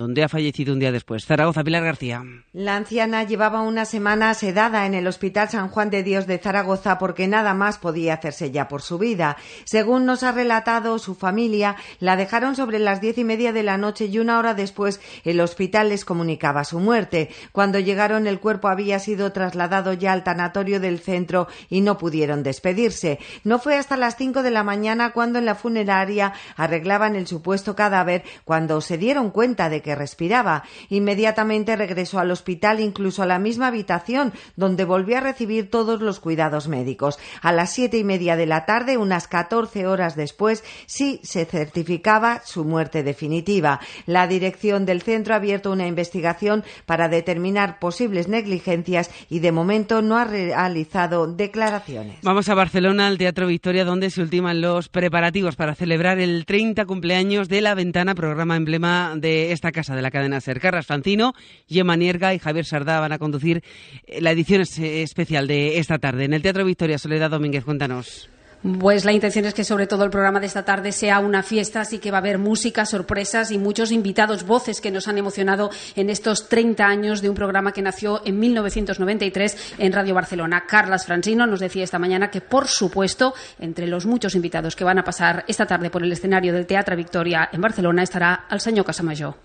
donde ha fallecido un día después. Zaragoza, Pilar García. La anciana llevaba una semana sedada en el Hospital San Juan de Dios de Zaragoza porque nada más podía hacerse ya por su vida. Según nos ha relatado su familia, la dejaron sobre las diez y media de la noche y una hora después el hospital les comunicaba su muerte. Cuando llegaron el cuerpo había sido trasladado ya al tanatorio del centro y no pudieron despedirse. No fue hasta las cinco de la mañana cuando en la funeraria arreglaban el supuesto cadáver cuando se dieron cuenta de que respiraba. Inmediatamente regresó al hospital, incluso a la misma habitación, donde volvió a recibir todos los cuidados médicos. A las siete y media de la tarde, unas catorce horas después, sí se certificaba su muerte definitiva. La dirección del centro ha abierto una investigación para determinar posibles negligencias y de momento no ha realizado declaraciones. Vamos a Barcelona, al Teatro Victoria, donde se ultiman los preparativos para celebrar el 30 cumpleaños de La Ventana, programa emblema de esta casa de la cadena SER. Carras Francino, Gemma Nierga y Javier Sardá van a conducir eh, la edición especial de esta tarde. En el Teatro Victoria, Soledad Domínguez, cuéntanos. Pues la intención es que sobre todo el programa de esta tarde sea una fiesta, así que va a haber música, sorpresas y muchos invitados, voces que nos han emocionado en estos 30 años de un programa que nació en 1993 en Radio Barcelona. Carlas Francino nos decía esta mañana que, por supuesto, entre los muchos invitados que van a pasar esta tarde por el escenario del Teatro Victoria en Barcelona estará el señor Casamayor.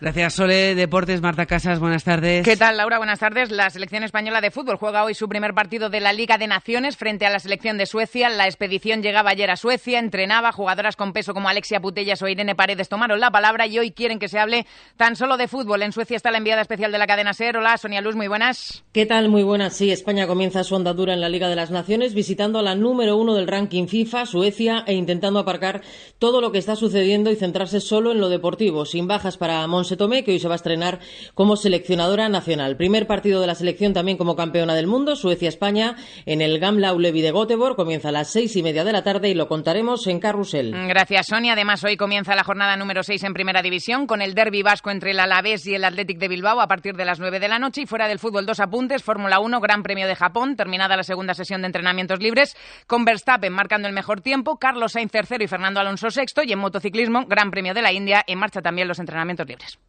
Gracias, Sole. Deportes, Marta Casas, buenas tardes. ¿Qué tal, Laura? Buenas tardes. La selección española de fútbol juega hoy su primer partido de la Liga de Naciones frente a la selección de Suecia. La expedición llegaba ayer a Suecia, entrenaba jugadoras con peso como Alexia Putellas o Irene Paredes tomaron la palabra y hoy quieren que se hable tan solo de fútbol. En Suecia está la enviada especial de la cadena SER. Hola, Sonia Luz, muy buenas. ¿Qué tal? Muy buenas. Sí, España comienza su andadura en la Liga de las Naciones visitando a la número uno del ranking FIFA, Suecia, e intentando aparcar todo lo que está sucediendo y centrarse solo en lo deportivo, sin bajas para Monse Tomé, que hoy se va a estrenar como seleccionadora nacional. Primer partido de la selección también como campeona del mundo, Suecia-España, en el Gamla Ulevi de Göteborg. Comienza a las seis y media de la tarde y lo contaremos en Carrusel. Gracias, Sonia. Además, hoy comienza la jornada número seis en Primera División con el derby vasco entre el Alavés y el Athletic de Bilbao a partir de las nueve de la noche. Y fuera del fútbol, dos apuntes. Fórmula 1, Gran Premio de Japón, terminada la segunda sesión de entrenamientos libres, con Verstappen marcando el mejor tiempo, Carlos Sainz tercero y Fernando Alonso sexto. Y en motociclismo, Gran Premio de la India, en marcha también los entrenamientos libres.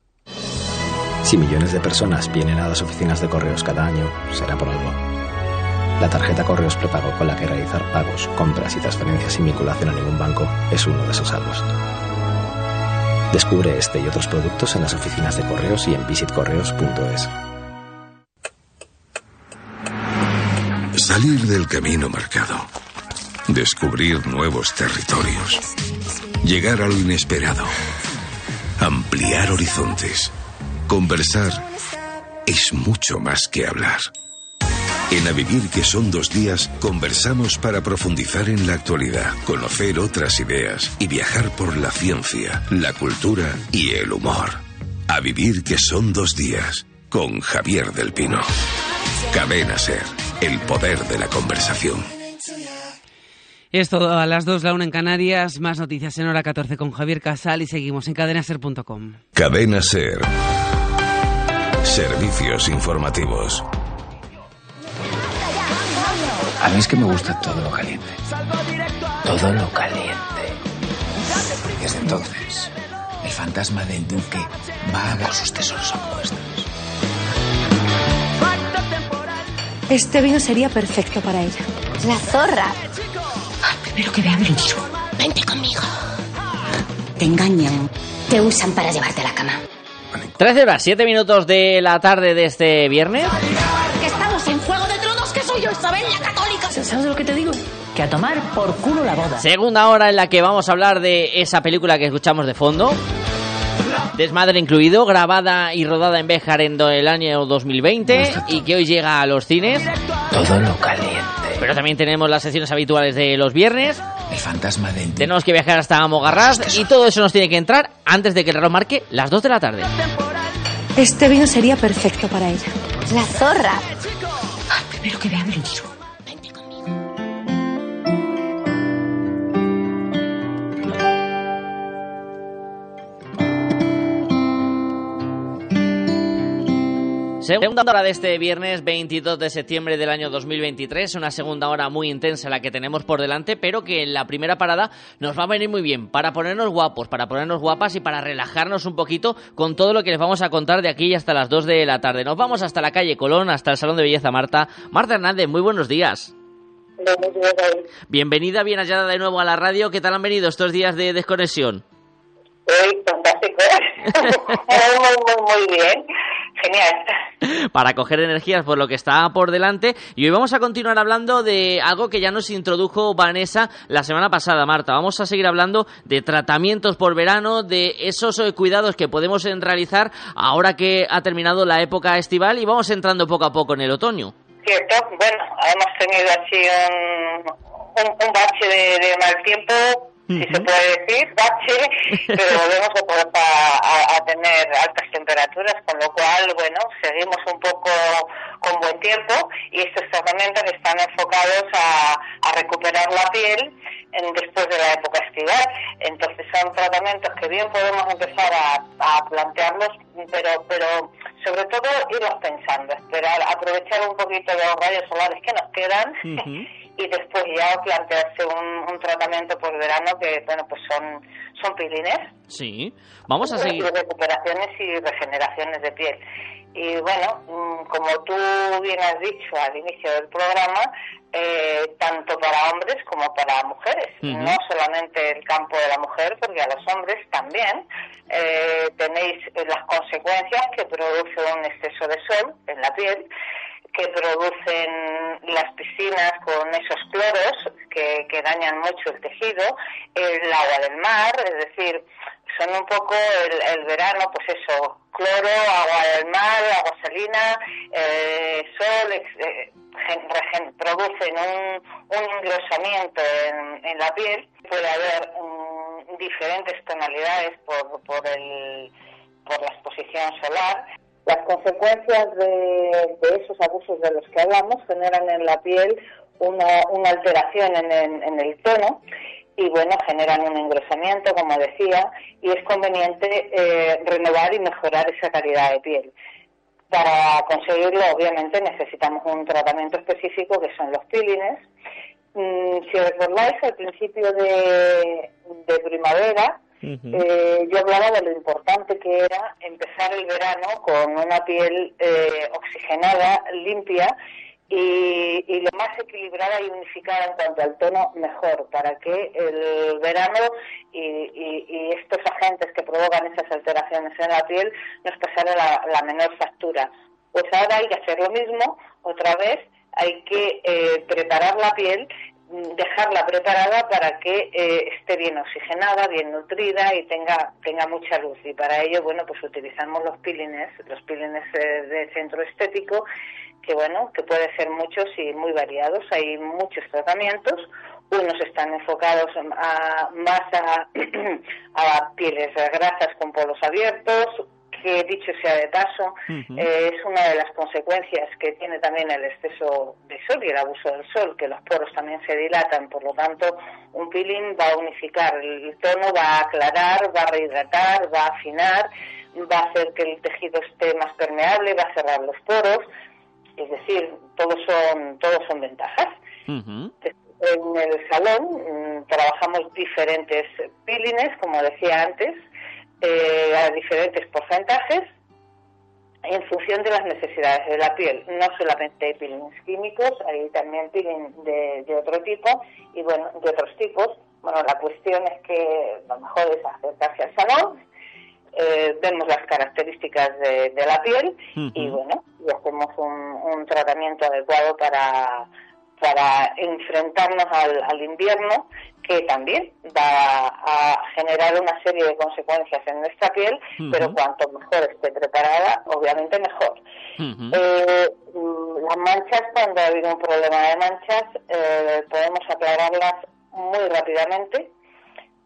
Si millones de personas vienen a las oficinas de correos cada año, será por algo. La tarjeta Correos Prepago con la que realizar pagos, compras y transferencias sin vinculación a ningún banco es uno de esos algos. Descubre este y otros productos en las oficinas de correos y en visitcorreos.es. Salir del camino marcado. Descubrir nuevos territorios. Llegar a lo inesperado. Ampliar horizontes. Conversar es mucho más que hablar. En A Vivir que son dos días, conversamos para profundizar en la actualidad, conocer otras ideas y viajar por la ciencia, la cultura y el humor. A Vivir que son dos días, con Javier del Pino. Cadena Ser, el poder de la conversación. Es todo a las 2, la 1 en Canarias. Más noticias en hora 14 con Javier Casal y seguimos en cadenaser.com. Cadena Ser. Servicios informativos. A mí es que me gusta todo lo caliente. Todo lo caliente. Desde entonces, el fantasma del duque vaga por sus tesoros opuestos. Este vino sería perfecto para ella. La zorra. Primero que vea el tiro. Vente conmigo. Te engañan. Te usan para llevarte a la cama. 13 horas, 7 minutos de la tarde de este viernes. Que estamos en Juego de Tronos, que soy yo, Isabel la Católica. ¿Sabes lo que te digo? Que a tomar por culo la boda. Segunda hora en la que vamos a hablar de esa película que escuchamos de fondo. Desmadre incluido, grabada y rodada en Béjar en el año 2020 y que hoy llega a los cines. Todo lo caliente. Pero también tenemos las sesiones habituales de los viernes. El fantasma del... Tenemos que viajar hasta Mogarraz y todo eso nos tiene que entrar antes de que el reloj marque las 2 de la tarde. Este vino sería perfecto para ella. La zorra. Primero que vea tiro. Segunda hora de este viernes 22 de septiembre del año 2023, una segunda hora muy intensa la que tenemos por delante, pero que en la primera parada nos va a venir muy bien para ponernos guapos, para ponernos guapas y para relajarnos un poquito con todo lo que les vamos a contar de aquí hasta las 2 de la tarde. Nos vamos hasta la calle Colón, hasta el Salón de Belleza Marta. Marta Hernández, muy buenos días. Bienvenida, bien hallada de nuevo a la radio. ¿Qué tal han venido estos días de desconexión? Uy, fantástico. muy, muy, muy bien. Genial. Para coger energías por lo que está por delante. Y hoy vamos a continuar hablando de algo que ya nos introdujo Vanessa la semana pasada, Marta. Vamos a seguir hablando de tratamientos por verano, de esos eh, cuidados que podemos realizar ahora que ha terminado la época estival y vamos entrando poco a poco en el otoño. Cierto, bueno, hemos tenido así un, un, un bache de, de mal tiempo si se puede decir, bache, pero volvemos a, a, tener altas temperaturas, con lo cual, bueno, seguimos un poco con buen tiempo y estos tratamientos están enfocados a, a recuperar la piel en, después de la época estival. Entonces son tratamientos que bien podemos empezar a, a plantearlos, pero, pero sobre todo irlos pensando, esperar, aprovechar un poquito de los rayos solares que nos quedan. Y después ya plantearse un, tratamiento por verano que, bueno, pues son, son pilines. Sí, vamos a seguir. recuperaciones y regeneraciones de piel. Y bueno, mm, como tú bien has dicho al inicio del programa, eh, tanto para hombres como para mujeres, no solamente el campo de la mujer, porque a los hombres también eh, tenéis las consecuencias que produce un exceso de sol en la piel, que producen las piscinas con esos cloros que, que dañan mucho el tejido, el agua del mar, es decir, son un poco el, verano, pues eso, cloro, agua del mar, agua salina, eh, sol, eh, producen un, un engrosamiento en, la piel. Puede haber mm, diferentes tonalidades por, por, el, por la exposición solar. Las consecuencias de, de, esos abusos de los que hablamos generan en la piel una, una alteración en, en el tono y bueno, generan un engrosamiento, como decía, y es conveniente eh, renovar y mejorar esa calidad de piel. Para conseguirlo, obviamente, necesitamos un tratamiento específico que son los peelings. Mm, si recordáis, al principio de, primavera, eh, yo hablaba de lo importante que era empezar el verano con una piel eh, oxigenada, limpia y, lo más equilibrada y unificada en cuanto al tono mejor para que el verano y, estos agentes que provocan esas alteraciones en la piel nos pasara la, menor factura. Pues ahora hay que hacer lo mismo, otra vez hay que eh, preparar la piel dejarla preparada para que eh, esté bien oxigenada, bien nutrida y tenga tenga mucha luz y para ello bueno pues utilizamos los peelings, los peelings eh, de centro estético que bueno, que puede ser muchos y muy variados. Hay muchos tratamientos. Unos están enfocados a, más a, a pieles grasas con polos abiertos, que dicho sea de paso, eh, es una de las consecuencias que tiene también el exceso de sol y el abuso del sol, que los poros también se dilatan, por lo tanto, un peeling va a unificar el tono, va a aclarar, va a rehidratar, va a afinar, va a hacer que el tejido esté más permeable, va a cerrar los poros, es decir, todos son, todos son ventajas. En el salón mm, trabajamos diferentes peelings, como decía antes, eh, a diferentes porcentajes en función de las necesidades de la piel. No solamente hay peelings químicos, hay también peeling de, de, otro tipo y bueno, de otros tipos. Bueno, la cuestión es que lo mejor es acercarse al salón, eh, vemos las características de, la piel y bueno, y hacemos un, tratamiento adecuado para, para enfrentarnos al, invierno que también va a generar una serie de consecuencias en nuestra piel, pero cuanto mejor esté preparada, obviamente mejor. Eh, mm, las manchas, cuando ha habido un problema de manchas, eh, podemos aclararlas muy rápidamente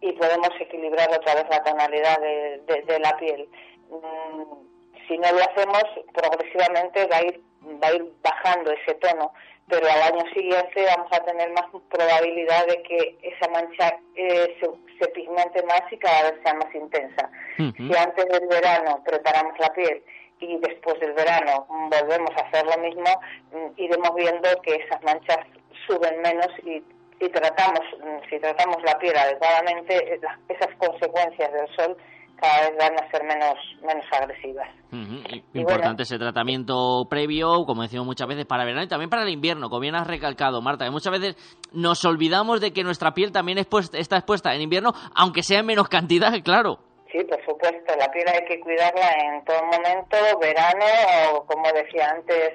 y podemos equilibrar otra vez la tonalidad de, la piel. Mm, si no lo hacemos, progresivamente va a ir, va a ir bajando ese tono, pero al año siguiente vamos a tener más probabilidad de que esa mancha eh, se, pigmente más y cada vez sea más intensa. Si antes del verano preparamos la piel y después del verano volvemos a hacer lo mismo, mm, iremos viendo que esas manchas suben menos y si tratamos, si tratamos la piel adecuadamente, esas consecuencias del sol cada vez van a ser menos, menos agresivas. Importante ese tratamiento previo, como decimos muchas veces, para verano y también para el invierno, como bien has recalcado, Marta, que muchas veces nos olvidamos de que nuestra piel también está expuesta en invierno, aunque sea en menos cantidad, claro. Sí, por supuesto, la piel hay que cuidarla en todo momento, verano o, como decía antes,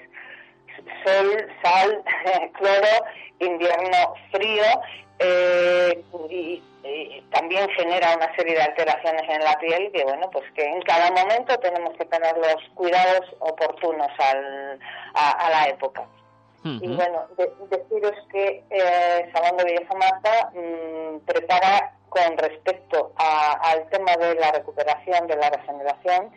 sol, sal, cloro, invierno frío eh, y, también genera una serie de alteraciones en la piel que bueno pues que en cada momento tenemos que tener los cuidados oportunos al, a, la época. Y bueno, deciros que eh, Salón de Belleza Marta mm, prepara con respecto al tema de la recuperación, de la regeneración,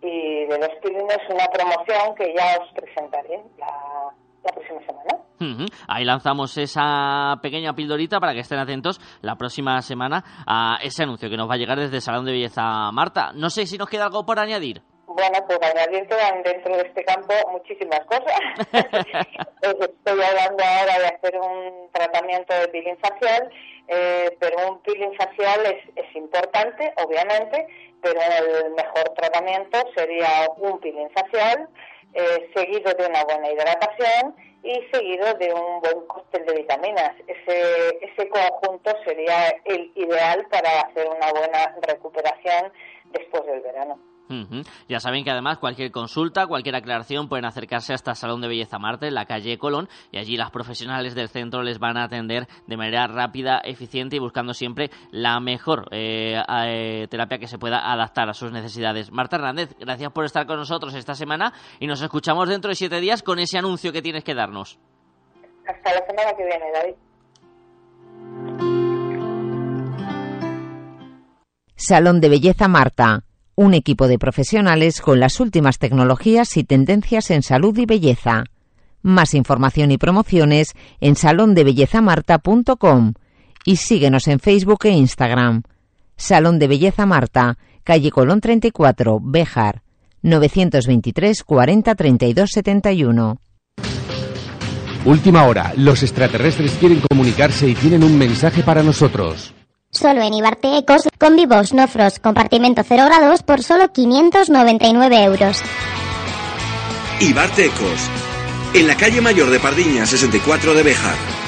y de los pilines una promoción que ya os presentaré la, próxima semana. Ahí lanzamos esa pequeña pildorita para que estén atentos la próxima semana a ese anuncio que nos va a llegar desde Salón de Belleza Marta. No sé si nos queda algo por añadir. Bueno, pues añadir que van dentro de este campo muchísimas cosas. Estoy hablando ahora de hacer un tratamiento de peeling facial, eh, pero un peeling facial es, es importante, obviamente, pero el mejor tratamiento sería un peeling facial eh, seguido de una buena hidratación y seguido de un buen cóctel de vitaminas. Ese, ese conjunto sería el ideal para hacer una buena recuperación después del verano. Ya saben que además cualquier consulta, cualquier aclaración pueden acercarse hasta el Salón de Belleza Marte en la calle Colón y allí las profesionales del centro les van a atender de manera rápida, eficiente y buscando siempre la mejor eh, eh, terapia que se pueda adaptar a sus necesidades. Marta Hernández, gracias por estar con nosotros esta semana y nos escuchamos dentro de siete días con ese anuncio que tienes que darnos. Hasta la semana que viene, David. Salón de Belleza Marta un equipo de profesionales con las últimas tecnologías y tendencias en salud y belleza. Más información y promociones en salondebellezamarta.com y síguenos en Facebook e Instagram. Salón de Belleza Marta, calle Colón 34, Béjar, 923 40 32 71. Última hora. Los extraterrestres quieren comunicarse y tienen un mensaje para nosotros. Solo en Ibarte Ecos, con vivos, no frost, compartimento 0 grados por solo 599 euros. Ibarte Ecos, en la calle Mayor de Pardiña, 64 de Bejar.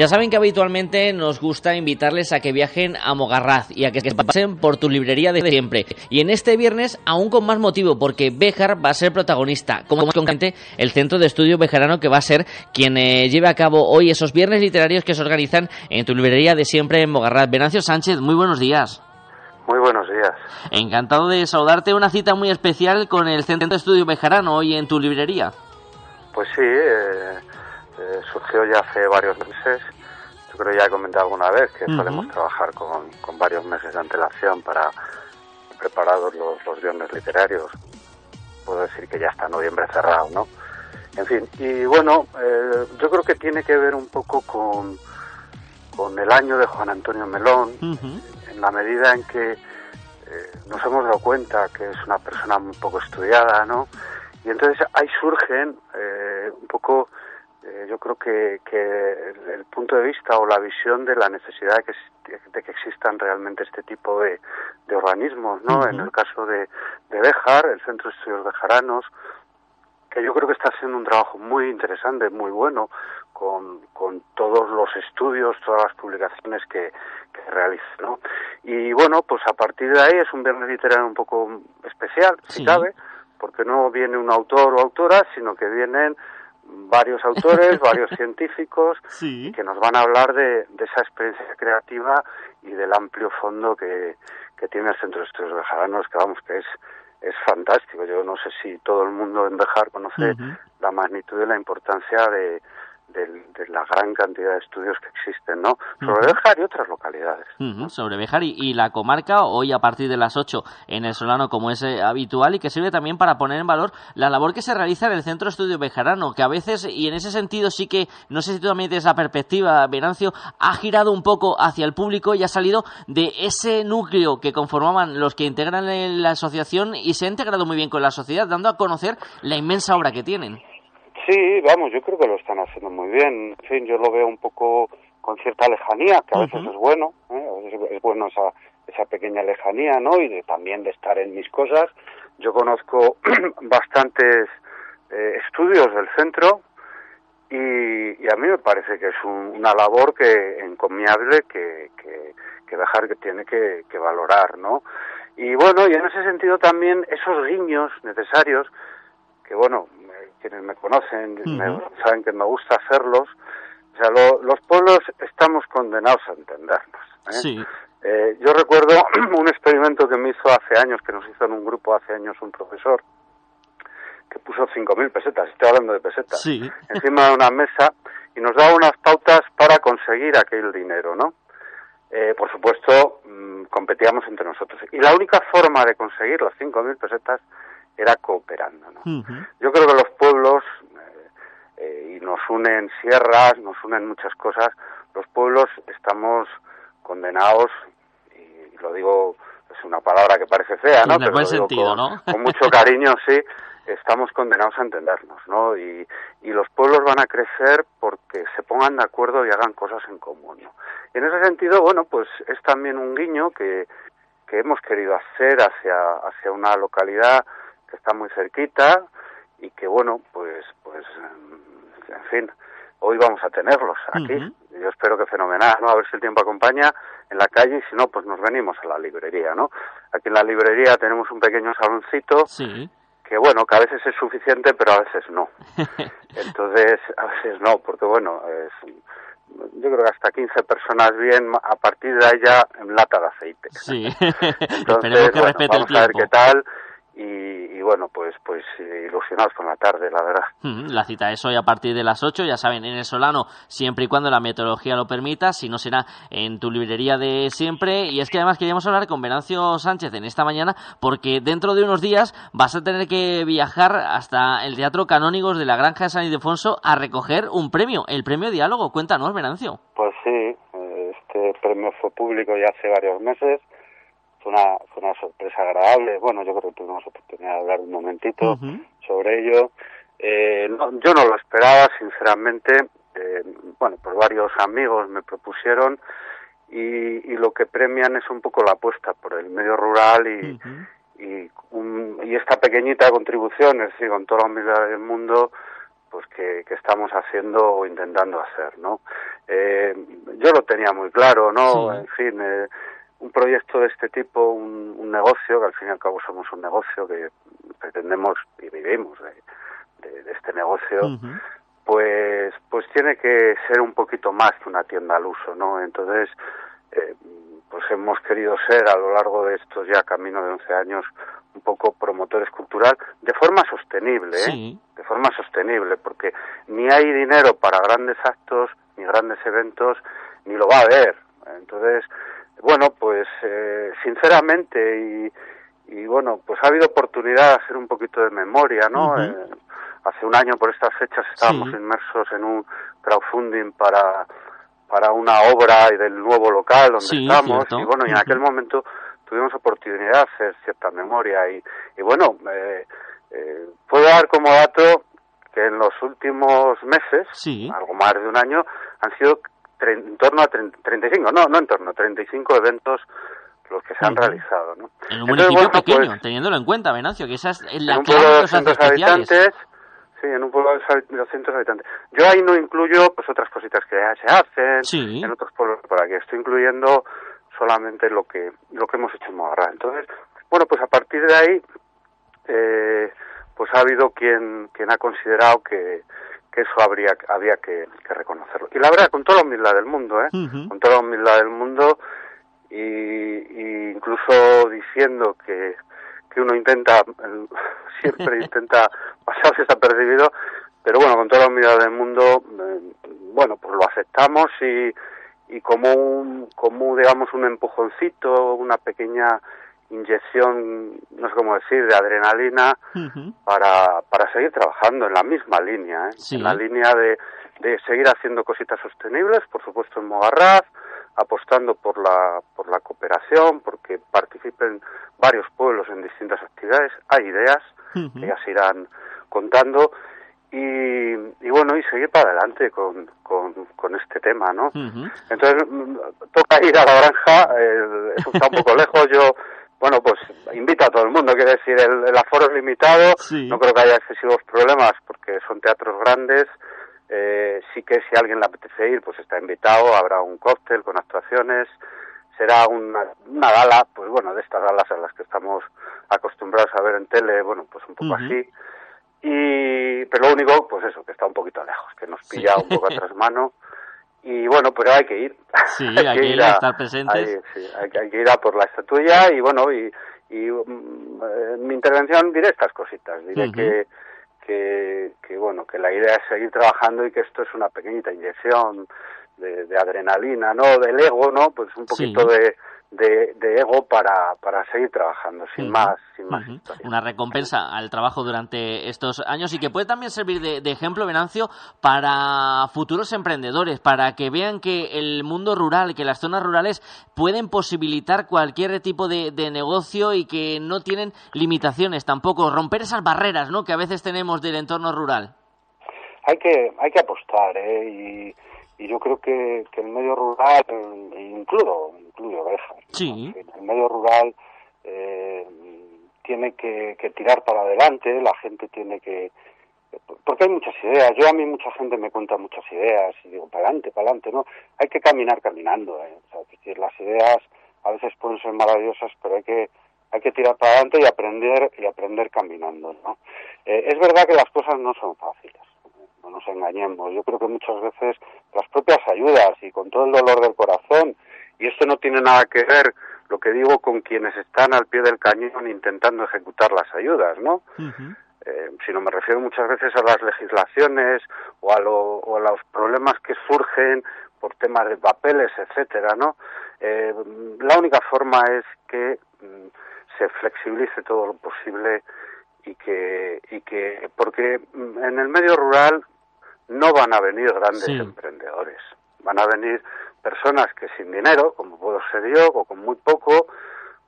Ya saben que habitualmente nos gusta invitarles a que viajen a Mogarraz y a que pasen por tu librería de siempre. Y en este viernes aún con más motivo porque Béjar va a ser protagonista, como concretamente el Centro de Estudio Bejarano que va a ser quien eh, lleve a cabo hoy esos viernes literarios que se organizan en tu librería de siempre en Mogarraz. Venancio Sánchez, muy buenos días. Muy buenos días. Encantado de saludarte. Una cita muy especial con el Centro de Estudio Bejarano hoy en tu librería. Pues sí, eh, eh, surgió ya hace varios meses. Yo creo ya he comentado alguna vez que solemos trabajar con, con, varios meses de antelación para preparados los, los viernes literarios. Puedo decir que ya está noviembre cerrado, ¿no? En fin, y bueno, eh, yo creo que tiene que ver un poco con, con el año de Juan Antonio Melón, en la medida en que eh, nos hemos dado cuenta que es una persona muy poco estudiada, ¿no? Y entonces ahí surgen eh, un poco eh, yo creo que, que el, punto de vista o la visión de la necesidad de que, de que existan realmente este tipo de, de organismos, ¿no? En el caso de, de Bejar, el Centro de Estudios Bejaranos, que yo creo que está haciendo un trabajo muy interesante, muy bueno, con, con todos los estudios, todas las publicaciones que, que realiza, ¿no? Y bueno, pues a partir de ahí es un viernes literario un poco especial, si cabe, porque no viene un autor o autora, sino que vienen varios autores, varios científicos que nos van a hablar de, de, esa experiencia creativa y del amplio fondo que, que tiene el Centro de Estudios Bejaranos, que vamos, que es, es fantástico. Yo no sé si todo el mundo en Bejar conoce la magnitud y la importancia de, de, la gran cantidad de estudios que existen, ¿no? Sobre Bejar y otras localidades. Sobre Bejar y, la comarca, hoy a partir de las 8 en el Solano, como es eh, habitual, y que sirve también para poner en valor la labor que se realiza en el Centro Estudio Bejarano, que a veces, y en ese sentido sí que, no sé si tú también tienes la perspectiva, Venancio, ha girado un poco hacia el público y ha salido de ese núcleo que conformaban los que integran la asociación y se ha integrado muy bien con la sociedad, dando a conocer la inmensa obra que tienen. Sí, vamos, yo creo que lo están haciendo muy bien. En fin, yo lo veo un poco con cierta lejanía, que a veces es bueno, ¿eh? a veces es bueno esa, esa pequeña lejanía, ¿no? Y de, también de estar en mis cosas. Yo conozco bastantes eh, estudios del centro y, y, a mí me parece que es una labor que encomiable que, que, que dejar que tiene que, que valorar, ¿no? Y bueno, y en ese sentido también esos guiños necesarios, que bueno, quienes me conocen saben que me gusta hacerlos, o sea, los pueblos estamos condenados a entendernos. ¿eh? Sí. Eh, yo recuerdo un experimento que me hizo hace años, que nos hizo en un grupo hace años un profesor, que puso 5.000 pesetas, estoy hablando de pesetas, Sí. encima de una mesa y nos daba unas pautas para conseguir aquel dinero, ¿no? Eh, por supuesto, mm, competíamos entre nosotros. Y la única forma de conseguir las 5.000 pesetas era cooperando, ¿no? Yo creo que los pueblos, eh, eh, y nos unen sierras, nos unen muchas cosas, los pueblos estamos condenados, y lo digo, es una palabra que parece fea, ¿no? En Pero buen lo digo sentido, con, ¿no? con mucho cariño, sí, estamos condenados a entendernos, ¿no? Y, y los pueblos van a crecer porque se pongan de acuerdo y hagan cosas en común, ¿no? En ese sentido, bueno, pues es también un guiño que, que hemos querido hacer hacia, hacia una localidad que está muy cerquita y que, bueno, pues, pues, mm, en fin, hoy vamos a tenerlos aquí. Yo espero que fenomenal, ¿no? A ver si el tiempo acompaña en la calle y si no, pues nos venimos a la librería, ¿no? Aquí en la librería tenemos un pequeño saloncito Sí. que, bueno, que a veces es suficiente, pero a veces no. Entonces, a veces no, porque, bueno, es, yo creo que hasta 15 personas bien, a partir de ahí ya en lata de aceite. Sí. Entonces, Esperemos que bueno, respete el vamos a ver qué tal y, y bueno, pues pues eh, ilusionados con la tarde, la verdad. La cita es hoy a partir de las 8, ya saben, en el Solano, siempre y cuando la meteorología lo permita, si no será en tu librería de siempre. Y es que además queríamos hablar con Venancio Sánchez en esta mañana, porque dentro de unos días vas a tener que viajar hasta el Teatro Canónigos de la Granja de San Ildefonso a recoger un premio, el premio Diálogo. Cuéntanos, Venancio. Pues sí, este premio fue público ya hace varios meses. Fue una, fue una sorpresa agradable. Bueno, yo creo que tuvimos oportunidad de hablar un momentito sobre ello. Eh, no- yo no lo esperaba, sinceramente. Eh, bueno, pues varios amigos me propusieron y, y lo que premian es un poco la apuesta por el medio rural y, y, un- y esta pequeñita contribución, es decir, con toda la humildad del mundo, pues que, que estamos haciendo o intentando hacer, ¿no? Eh, yo lo tenía muy claro, ¿no? Sí. En fin, eh, un proyecto de este tipo, un, un negocio, que al fin y al cabo somos un negocio que pretendemos y vivimos de, de- de este negocio, pues pues tiene que ser un poquito más que una tienda al uso, ¿no? Entonces, eh, pues hemos querido ser a lo largo de estos ya camino de 11 años un poco promotores cultural de forma sostenible, ¿eh? Sí. de forma sostenible, porque ni hay dinero para grandes actos, ni grandes eventos, ni lo va a haber. Entonces, bueno, pues eh, sinceramente y, y bueno, pues ha habido oportunidad de hacer un poquito de memoria, ¿no? Eh, hace un año por estas fechas estábamos Sí. inmersos en un crowdfunding para para una obra y del nuevo local donde Sí, estamos cierto. y bueno, y en aquel momento tuvimos oportunidad de hacer cierta memoria y, y bueno, eh, eh, puedo dar como dato que en los últimos meses, algo más de un año, han sido en torno a tre- 35, no, no en torno, 35 eventos los que se han realizado, ¿no? En un Entonces, municipio bueno, pequeño, pues, teniéndolo en cuenta, Venancio, que esa es la en un clave pueblo de los actos 200 especiales. habitantes, sí, en un pueblo de 200 habitantes. Yo ahí no incluyo pues otras cositas que ya se hacen Sí. en otros pueblos por aquí. Estoy incluyendo solamente lo que lo que hemos hecho en Mogarra. Entonces, bueno, pues a partir de ahí, eh, pues ha habido quien quien ha considerado que que eso habría había que, que reconocerlo. Y la verdad, con toda la humildad del mundo, ¿eh? Con toda la humildad del mundo y, y incluso diciendo que que uno intenta, siempre intenta pasar desapercibido, pero bueno, con toda la humildad del mundo, eh, bueno, pues lo aceptamos y, y como un, como digamos un empujoncito, una pequeña inyección, no sé cómo decir, de adrenalina para, para seguir trabajando en la misma línea, ¿eh? Sí. en la línea de, de seguir haciendo cositas sostenibles, por supuesto en Mogarraz, apostando por la, por la cooperación, porque participen varios pueblos en distintas actividades, hay ideas que ya se irán contando y, y bueno, y seguir para adelante con, con, con este tema, ¿no? Entonces, mm, toca ir a la granja, eh, eso está un poco lejos, yo, bueno, pues invito a todo el mundo, quiero decir, el, el aforo es limitado, no creo que haya excesivos problemas porque son teatros grandes, eh, sí que si a alguien le apetece ir, pues está invitado, habrá un cóctel con actuaciones, será una, una gala, pues bueno, de estas galas a las que estamos acostumbrados a ver en tele, bueno, pues un poco así. Y, pero lo único, pues eso, que está un poquito lejos, que nos pilla un poco a mano. Y bueno, pero hay que ir. Sí, hay, que ir a, estar presentes. hay, hay, que ir a por la estatuilla y bueno, y, y mm, en mi intervención diré estas cositas. Diré que, que, que, bueno, que la idea es seguir trabajando y que esto es una pequeñita inyección de, de adrenalina, ¿no? Del ego, ¿no? Pues un poquito de de, ego para, para seguir trabajando, sin más, sin más Una recompensa al trabajo durante estos años y que puede también servir de, ejemplo, Venancio, para futuros emprendedores, para que vean que el mundo rural, que las zonas rurales pueden posibilitar cualquier tipo de, negocio y que no tienen limitaciones tampoco, romper esas barreras ¿no? que a veces tenemos del entorno rural. Hay que, hay que apostar, ¿eh? y, y yo creo que, que el medio rural, incluso incluyo Sí. El medio rural eh, tiene que, tirar para adelante, la gente tiene que... Porque hay muchas ideas. Yo a mí mucha gente me cuenta muchas ideas y digo, para adelante, para adelante, ¿no? Hay que caminar caminando, ¿eh? es decir, las ideas a veces pueden ser maravillosas, pero hay que hay que tirar para adelante y aprender y aprender caminando, ¿no? Eh, es verdad que las cosas no son fáciles, no nos engañemos. Yo creo que muchas veces las propias ayudas y con todo el dolor del corazón y esto no tiene nada que ver, lo que digo, con quienes están al pie del cañón intentando ejecutar las ayudas, ¿no? eh, sino me refiero muchas veces a las legislaciones o a, o a los problemas que surgen por temas de papeles, etcétera, ¿no? Eh, la única forma es que mm, se flexibilice todo lo posible y que y que porque mm, en el medio rural no van a venir grandes emprendedores, van a venir personas que sin dinero, como puedo ser yo, o con muy poco,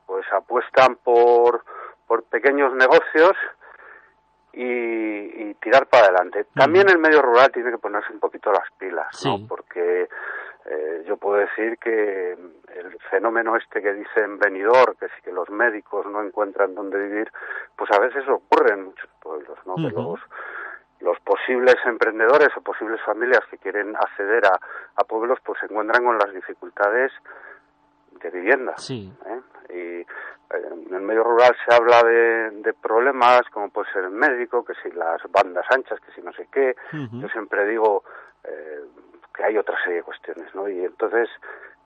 pues apuestan por, por pequeños negocios y, tirar para adelante. También el medio rural tiene que ponerse un poquito las pilas, ¿no? Porque eh, yo puedo decir que el fenómeno este que dicen venidor, que es que los médicos no encuentran dónde vivir, pues a veces ocurre en muchos pueblos, ¿no? Que los los posibles emprendedores o posibles familias que quieren acceder a, a pueblos pues se encuentran con las dificultades de vivienda. Sí. ¿eh? Y eh, en el medio rural se habla de, de, problemas como puede ser el médico, que si las bandas anchas, que si no sé qué. Yo siempre digo eh, que hay otra serie de cuestiones, ¿no? Y entonces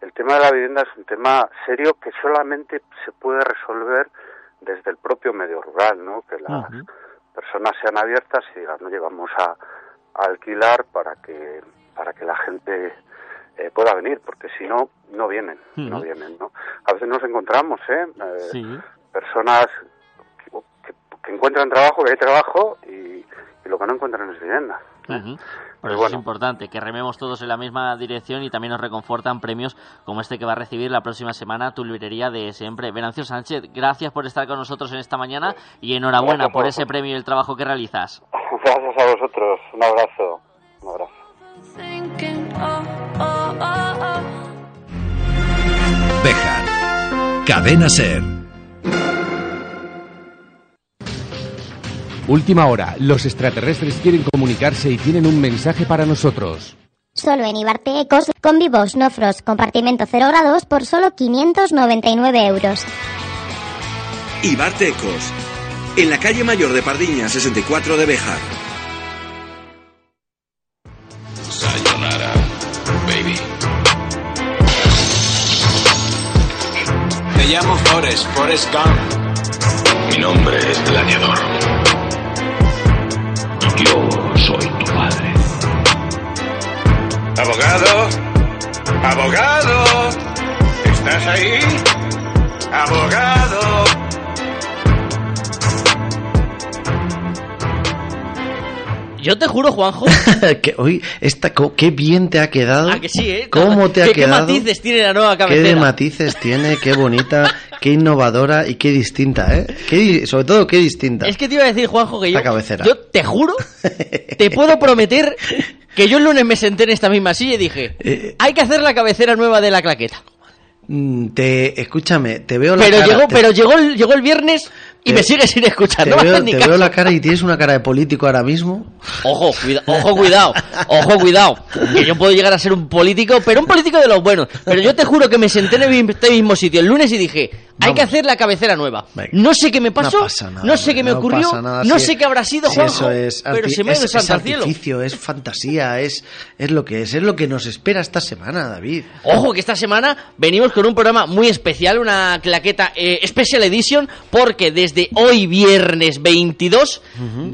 el tema de la vivienda es un tema serio que solamente se puede resolver desde el propio medio rural, ¿no? Que las personas sean abiertas y digan, no llegamos a, alquilar para que para que la gente eh, pueda venir, porque si no, no vienen, no vienen, ¿no? A veces nos encontramos, ¿eh? eh personas que, encuentran trabajo, que hay trabajo y, lo que no encuentran es vivienda. Por eso es importante que rememos todos en la misma dirección y también nos reconfortan premios como este que va a recibir la próxima semana tu librería de siempre. Venancio Sánchez, gracias por estar con nosotros en esta mañana y enhorabuena por ese premio y el trabajo que realizas. Gracias a vosotros. Un abrazo. Un abrazo. Cadena Ser. Última hora. Los extraterrestres quieren comunicarse y tienen un mensaje para nosotros. Solo en Ibarte Ecos, con vivos, no frost, compartimento 0 grados por solo 599 euros. Ibarte Ecos, en la calle mayor de Pardiña, 64 de Bejar. Sayonara, baby. Me llamo Forrest, Forrest Gump. Mi nombre es Gladiador. Yo soy tu padre. Abogado, abogado, ¿estás ahí? Abogado. Yo te juro, Juanjo. que hoy, esta, qué bien te ha quedado. Ah, que sí, ¿eh? ¿Cómo te ha quedado? ¿Qué matices tiene la nueva cabecera? ¿Qué matices tiene? Qué bonita, qué innovadora y qué distinta, ¿eh? Qué, sobre todo, qué distinta. Es que te iba a decir, Juanjo, que yo. cabecera. Yo te juro, te puedo prometer que yo el lunes me senté en esta misma silla y dije: eh, hay que hacer la cabecera nueva de la claqueta. Mm, te, escúchame, te veo la pero cara, Llegó, Pero llegó el, llegó el viernes y me sigues sin escuchar. Te, no veo, te veo la cara y tienes una cara de político ahora mismo. Ojo, cuida- ojo, cuidado, ojo, cuidado. Que yo puedo llegar a ser un político, pero un político de los buenos. Pero yo te juro que me senté en este mismo sitio el lunes y dije, hay que hacer la cabecera nueva. No sé qué me pasó, No no, pasa nada, sé qué me no ocurrió, nada, no sé qué habrá sido, si Juanjo, eso es pero se me ha ido es, artificio, es fantasía, es, es lo que es, es lo que nos espera esta semana, David. Ojo que esta semana venimos con un programa muy especial, una claqueta eh, Special Edition, porque desde hoy viernes 22,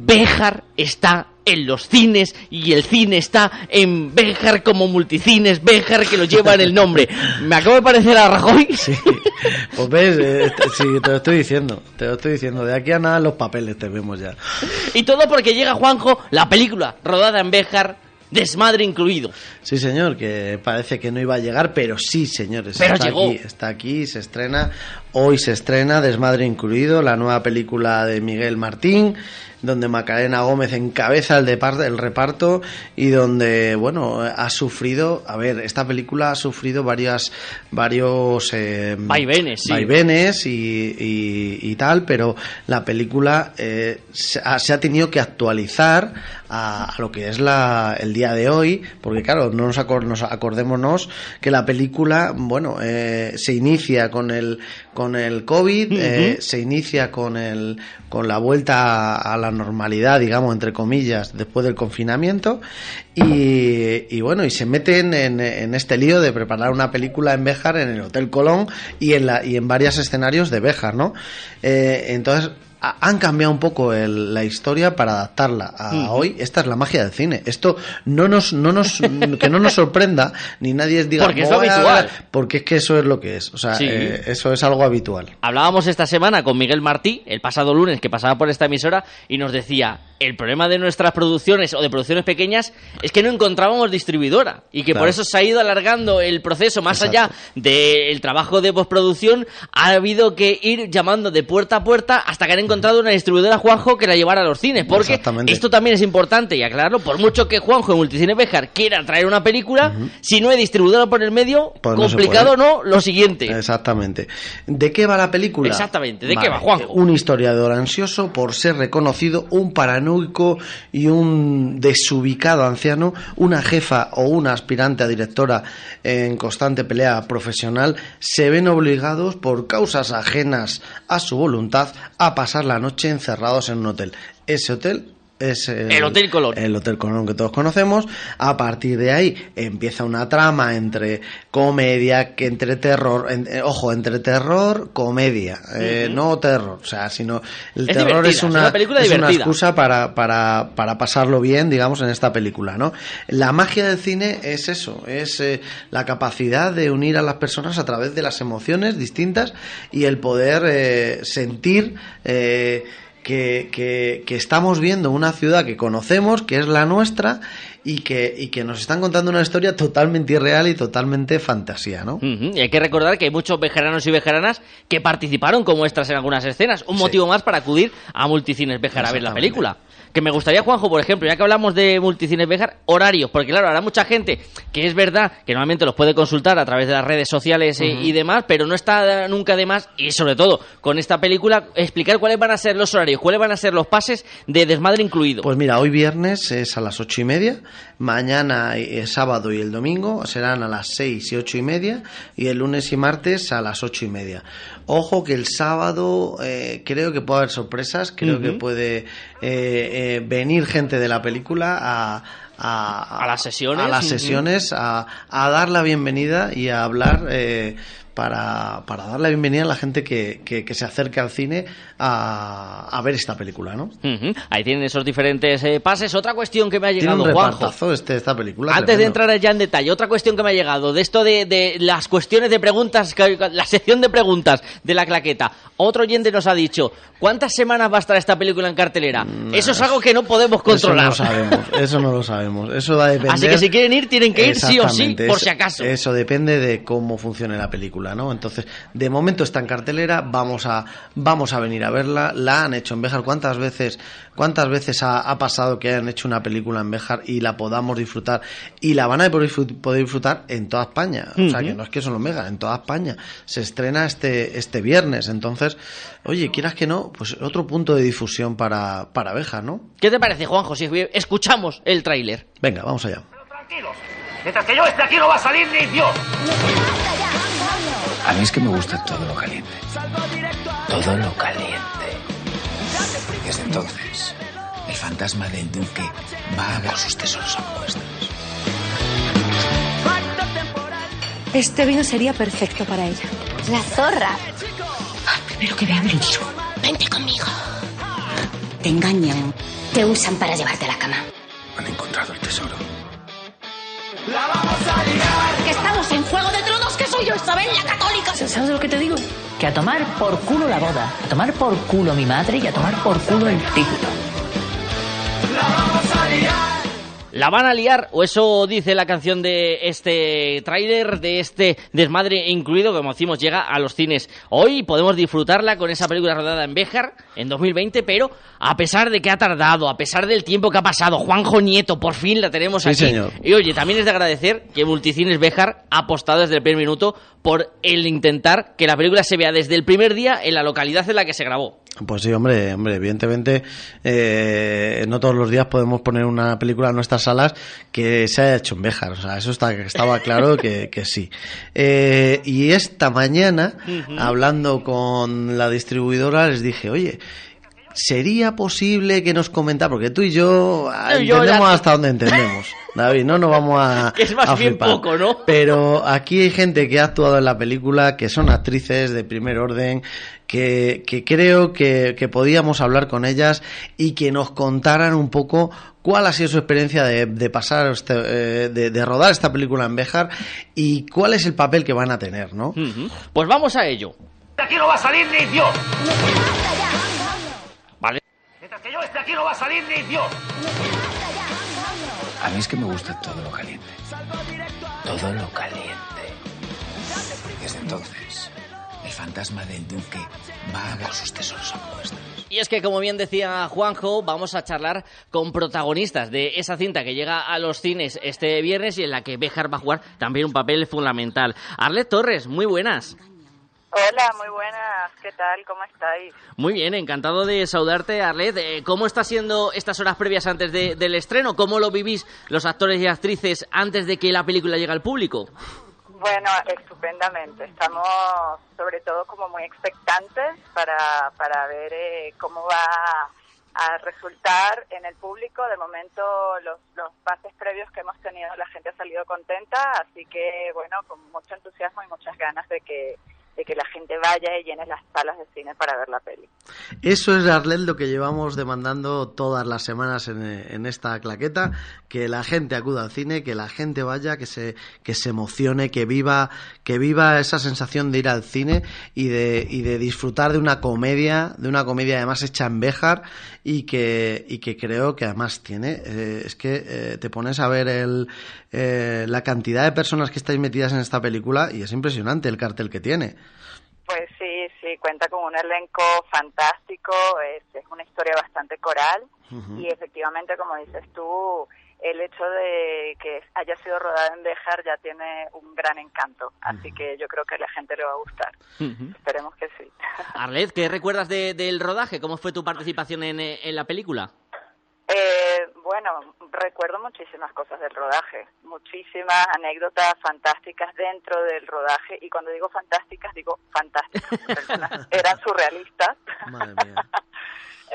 Béjar está en los cines y el cine está en Béjar como multicines, Béjar que lo lleva en el nombre. Me acabo de parecer a Rajoy. Pues ves, eh, te- sí, te lo estoy diciendo, te lo estoy diciendo, de aquí a nada los papeles te vemos ya. Y todo porque llega Juanjo, la película rodada en Béjar, desmadre incluido. Sí, señor, que parece que no iba a llegar, pero sí, señores. Pero está llegó. aquí, está aquí, se estrena. Hoy se estrena, Desmadre incluido, la nueva película de Miguel Martín, donde Macarena Gómez encabeza el, el reparto y donde, bueno, ha sufrido, a ver, esta película ha sufrido varias, varios eh, Vaivenes, sí. vaivenes y, y- y tal, pero la película eh, se, ha, se ha tenido que actualizar a, a lo que es la, el día de hoy, porque claro, no nos acordémonos que la película, bueno, eh, se inicia con el con el COVID, eh, se inicia con el con la vuelta a, la normalidad, digamos entre comillas, después del confinamiento y, y bueno, y se meten en, en este lío de preparar una película en Béjar, en el Hotel Colón y en la y en varios escenarios de Béjar, ¿no? Eh, entonces han cambiado un poco el- la historia para adaptarla a hoy. Esta es la magia del cine. Esto no nos, no nos, que no nos sorprenda ni nadie diga Porque es lo "Voy a habitual". ver", porque es que eso es lo que es. O sea, Sí. eh, eso es algo habitual. Hablábamos esta semana con Miguel Martí, el pasado lunes que pasaba por esta emisora, y nos decía, el problema de nuestras producciones o de producciones pequeñas es que no encontrábamos distribuidora y que por eso se ha ido alargando el proceso más Exacto. allá del trabajo de postproducción, ha habido que ir llamando de puerta a puerta hasta que han encontrado una distribuidora Juanjo que la llevara a los cines, porque esto también es importante y aclararlo, por mucho que Juanjo en Multicine Bejar quiera traer una película, si no hay distribuidora por el medio, Pues no complicado no, lo siguiente. Exactamente. ¿De qué va la película? Exactamente, ¿de qué va, Juanjo? Un historiador ansioso por ser reconocido, un paranoico y un desubicado anciano, una jefa o una aspirante a directora en constante pelea profesional, se ven obligados por causas ajenas a su voluntad a pasar la noche encerrados en un hotel. Ese hotel es El Hotel Colón. el Hotel Colón que todos conocemos. A partir de ahí empieza una trama entre comedia, que entre terror, en- eh, ojo, entre terror, comedia, eh, no terror, o sea, sino el Es terror es es una, película es una excusa para, para, para pasarlo bien, digamos, en esta película, ¿no? La magia del cine es eso, es eh, la capacidad de unir a las personas a través de las emociones distintas y el poder eh, sentir que, que- que estamos viendo una ciudad que conocemos, que es la nuestra, y que, y que nos están contando una historia totalmente irreal y totalmente fantasía, ¿no? Y hay que recordar que hay muchos vejeranos y vejeranas que participaron como extras en algunas escenas. Un motivo más para acudir a Multicines Bejar a ver la película. Que me gustaría, Juanjo, por ejemplo, ya que hablamos de Multicines Bejar, horarios. Porque claro, habrá mucha gente que es verdad que normalmente los puede consultar a través de las redes sociales y demás, pero no está nunca de más, y sobre todo con esta película, explicar cuáles van a ser los horarios, cuáles van a ser los pases de desmadre incluido. Pues mira, hoy viernes es a las ocho y media, mañana eh, sábado y el domingo serán a las seis y ocho y media, y el lunes y martes a las ocho y media. Ojo que el sábado eh, creo que puede haber sorpresas, creo que puede eh, eh, venir gente de la película a, a, A las sesiones, a las sesiones, a, a dar la bienvenida y a hablar eh, para, para dar la bienvenida a la gente que, que, que se acerque al cine a, a ver esta película, ¿no? Ujú, Ahí tienen esos diferentes eh, pases. Otra cuestión que me ha Tiene llegado, un Juanjo. repartazo este, esta película. Antes de entrar ya en detalle, otra cuestión que me ha llegado, de esto de, de las cuestiones de preguntas, la sección de preguntas de la claqueta. Otro oyente nos ha dicho, ¿cuántas semanas va a estar esta película en cartelera? Eso es algo que no podemos controlar. Eso no lo sabemos, eso no lo sabemos. Eso va a depender. Así que si quieren ir, tienen que ir sí o sí, por si acaso. Eso depende de cómo funcione la película. Película, ¿no? Entonces, de momento está en cartelera, vamos a, vamos a venir a verla. La han hecho en Béjar. ¿Cuántas veces, cuántas veces ha, ha pasado que han hecho una película en Béjar y la podamos disfrutar? Y la van a poder disfrut- poder disfrutar en toda España. O sea, que no es que solo Mega, en toda España. Se estrena este, este viernes. Entonces, oye, quieras que no, pues otro punto de difusión para, para Béjar, ¿no? ¿Qué te parece, Juanjo, si escuchamos el tráiler? Venga, vamos allá. Mientras que yo esté aquí no va a salir ni Dios. A mí es que me gusta todo lo caliente. Todo lo caliente. Desde entonces, el fantasma del duque va por sus tesoros opuestos. Este vino sería perfecto para ella. La zorra. Primero que vean el libro. Vente conmigo. Te engañan. Te usan para llevarte a la cama. Han encontrado el tesoro. Que estamos en Juego de Tronos, yo, Isabel la Católica. ¿Sabes lo que te digo? Que a tomar por culo la boda, a tomar por culo mi madre y a tomar por culo el título. ¿La van a liar? ¿O eso dice la canción de este tráiler, de este desmadre incluido, que como decimos, llega a los cines hoy? Podemos disfrutarla con esa película rodada en Béjar en 2020, pero a pesar de que ha tardado, a pesar del tiempo que ha pasado, Juanjo Nieto, por fin la tenemos Sí, aquí. señor. Y oye, también es de agradecer que Multicines Béjar ha apostado desde el primer minuto por el intentar que la película se vea desde el primer día en la localidad en la que se grabó. Pues sí, hombre, hombre, evidentemente eh, no todos los días podemos poner una película en nuestras salas que se haya hecho en Béjar, o sea, eso está, estaba claro que, que sí. Eh, y esta mañana, hablando con la distribuidora, les dije, oye, ¿sería posible que nos comentara? Porque tú y yo ah, Yo ya entendemos te- hasta donde entendemos, David, no nos vamos a, Que es más a bien flipar. poco, ¿no? Pero aquí hay gente que ha actuado en la película, que son actrices de primer orden, que, que creo que, que podíamos hablar con ellas y que nos contaran un poco cuál ha sido su experiencia de, de pasar, este, eh, de, de rodar esta película en Béjar y cuál es el papel que van a tener, ¿no? Pues vamos a ello. De aquí no va a salir ni Dios. Vale. Que yo esté aquí no va a salir ni Dios. A mí es que me gusta todo lo caliente. Todo lo caliente. Desde entonces, el fantasma del duque va por sus tesoros opuestos. Y es que, como bien decía Juanjo, vamos a charlar con protagonistas de esa cinta que llega a los cines este viernes y en la que Béjar va a jugar también un papel fundamental. Arlet Torres, muy buenas. Hola, muy buenas. ¿Qué tal? ¿Cómo estáis? Muy bien, encantado de saludarte, Arlet. Eh, ¿Cómo está siendo estas horas previas antes de- del estreno? ¿Cómo lo vivís los actores y actrices antes de que la película llegue al público? Bueno, estupendamente. Estamos sobre todo como muy expectantes para, para ver eh, cómo va a resultar en el público. De momento los, los pases previos que hemos tenido la gente ha salido contenta, así que bueno, con mucho entusiasmo y muchas ganas de que, de que la gente vaya y llene las salas de cine para ver la peli. Eso es, Arlet, lo que llevamos demandando todas las semanas en, esta claqueta, que la gente acuda al cine, que la gente vaya, que se, que se emocione, que viva, que viva esa sensación de ir al cine y de, y de disfrutar de una comedia, de una comedia además hecha en Béjar y que, y que creo que además tiene, eh, es que eh, te pones a ver el, eh, la cantidad de personas que estáis metidas en esta película y es impresionante el cartel que tiene. Pues sí, sí, cuenta con un elenco fantástico, es, es una historia bastante coral y efectivamente, como dices tú, el hecho de que haya sido rodada en Béjar ya tiene un gran encanto, así que yo creo que a la gente le va a gustar. Esperemos que sí. Arlet, ¿qué recuerdas de- del rodaje? ¿Cómo fue tu participación en, en la película? Eh, bueno, recuerdo muchísimas cosas del rodaje, muchísimas anécdotas fantásticas dentro del rodaje y cuando digo fantásticas digo fantásticas, eran surrealistas. Madre mía.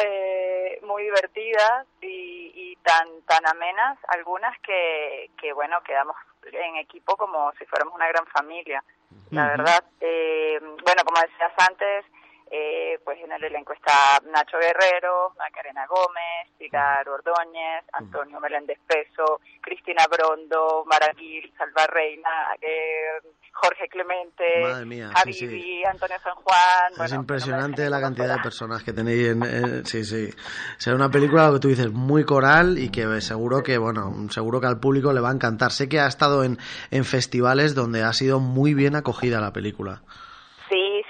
eh, muy divertidas y, y tan tan amenas algunas que, que bueno quedamos en equipo como si fuéramos una gran familia la verdad eh, bueno como decías antes Eh, pues en el elenco está Nacho Guerrero, Macarena Gómez, Pilar Ordóñez, Antonio Meléndez Peso, Cristina Brondo, Maraguil, Salva Reina, eh, Jorge Clemente, mía, Javi sí, sí. Di, Antonio San Juan. es bueno, impresionante la cantidad de personas que tenéis en, en- sí sí. Será una película que tú dices muy coral y que seguro que bueno seguro que al público le va a encantar. Sé que ha estado en, en festivales donde ha sido muy bien acogida la película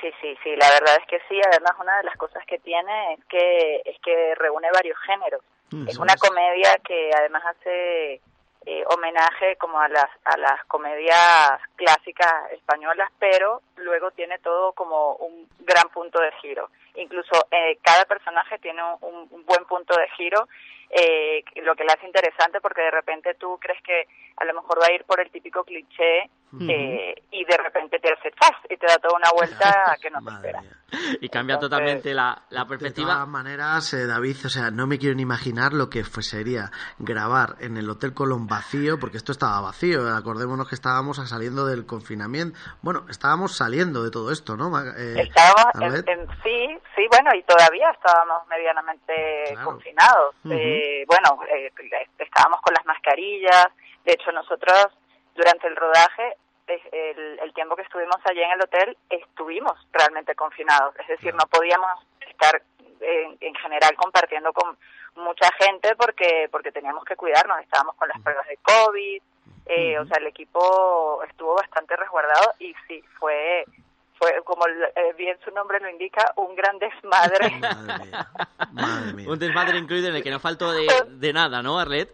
Sí, sí, sí, la verdad es que sí, además una de las cosas que tiene es que es que reúne varios géneros. Mm, es una es. comedia que además hace eh, homenaje como a las a las comedias clásicas españolas, pero luego tiene todo como un gran punto de giro. Incluso eh, cada personaje tiene un, un buen punto de giro, eh, lo que le hace interesante porque de repente tú crees que a lo mejor va a ir por el típico cliché eh, y de repente te hace ¡zas! y te da toda una vuelta que no te esperas. Y cambia Entonces- totalmente la, la De perspectiva. todas maneras, eh, David, o sea, no me quiero ni imaginar lo que fue, sería grabar en el Hotel Colón vacío, porque esto estaba vacío. Acordémonos que estábamos saliendo del confinamiento. Bueno, estábamos saliendo de todo esto, ¿no? Eh, Estábamos en, sí, sí, bueno, y todavía estábamos medianamente confinados. Ujú. Eh, bueno, eh, estábamos con las mascarillas. De hecho, nosotros durante el rodaje, el tiempo que estuvimos allí en el hotel, estuvimos realmente confinados. Es decir, no podíamos estar en, en general compartiendo con mucha gente porque porque teníamos que cuidarnos. Estábamos con las pruebas de COVID. eh, O sea, el equipo estuvo bastante resguardado y sí, fue fue como eh, bien su nombre lo indica, un gran desmadre. Un desmadre incluido en el que no faltó de, de nada, ¿no, Arlet?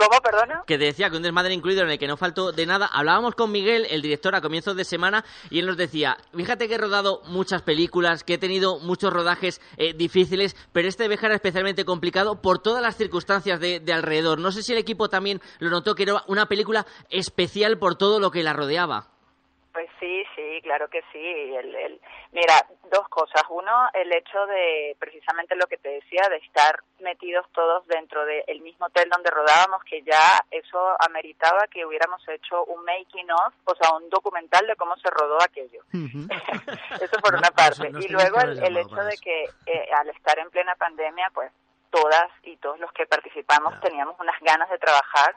¿Cómo, perdona? Que decía que un desmadre incluido en el que no faltó de nada. Hablábamos con Miguel, el director, a comienzos de semana, y él nos decía, fíjate que he rodado muchas películas, que he tenido muchos rodajes eh, difíciles, pero este viaje era especialmente complicado por todas las circunstancias de, de alrededor. No sé si el equipo también lo notó, que era una película especial por todo lo que la rodeaba. Pues sí, sí, claro que sí. El, el- mira, dos cosas. Uno, el hecho de precisamente lo que te decía, de estar metidos todos dentro del mismo hotel donde rodábamos, que ya eso ameritaba que hubiéramos hecho un making of, o sea, un documental de cómo se rodó aquello. Eso por una parte. y luego el, el hecho de que eh, al estar en plena pandemia, pues todas y todos los que participamos teníamos unas ganas de trabajar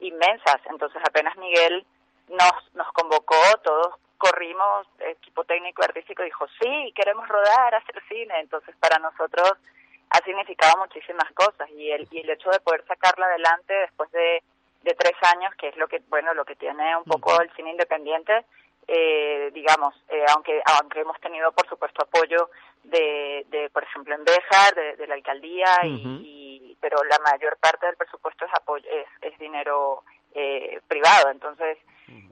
inmensas. Entonces apenas Miguel nos, nos convocó, todos corrimos, equipo técnico y artístico dijo, sí, queremos rodar, hacer cine. Entonces para nosotros ha significado muchísimas cosas y el, y el hecho de poder sacarla adelante después de, de tres años, que es lo que, bueno, lo que tiene un poco el cine independiente, eh, digamos, eh, aunque aunque hemos tenido por supuesto apoyo de, de por ejemplo en Béjar, de, de la alcaldía y, y- pero la mayor parte del presupuesto es apoyo es, es dinero eh, privado. Entonces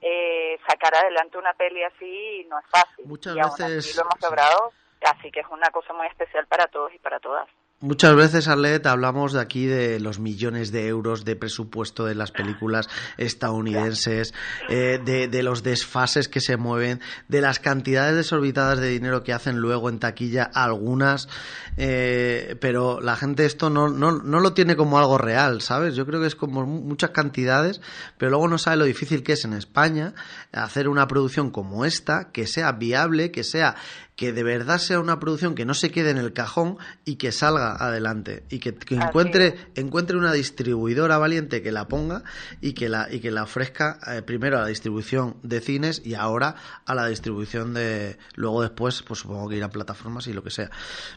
eh, sacar adelante una peli así no es fácil. Muchas y aún así veces- lo hemos logrado así que es una cosa muy especial para todos y para todas Muchas veces, Arlet, hablamos de aquí de los millones de euros de presupuesto de las películas estadounidenses, eh, de, los desfases que se mueven, de las cantidades desorbitadas de dinero que hacen luego en taquilla algunas, eh, pero la gente esto no, no, no lo tiene como algo real, ¿sabes? Yo creo que es como mu- muchas cantidades, pero luego no sabe lo difícil que es en España hacer una producción como esta, que sea viable, que sea que de verdad sea una producción que no se quede en el cajón y que salga adelante y que, que encuentre encuentre una distribuidora valiente que la ponga y que la y que la ofrezca eh, primero a la distribución de cines y ahora a la distribución de luego después pues supongo que irá a plataformas y lo que sea.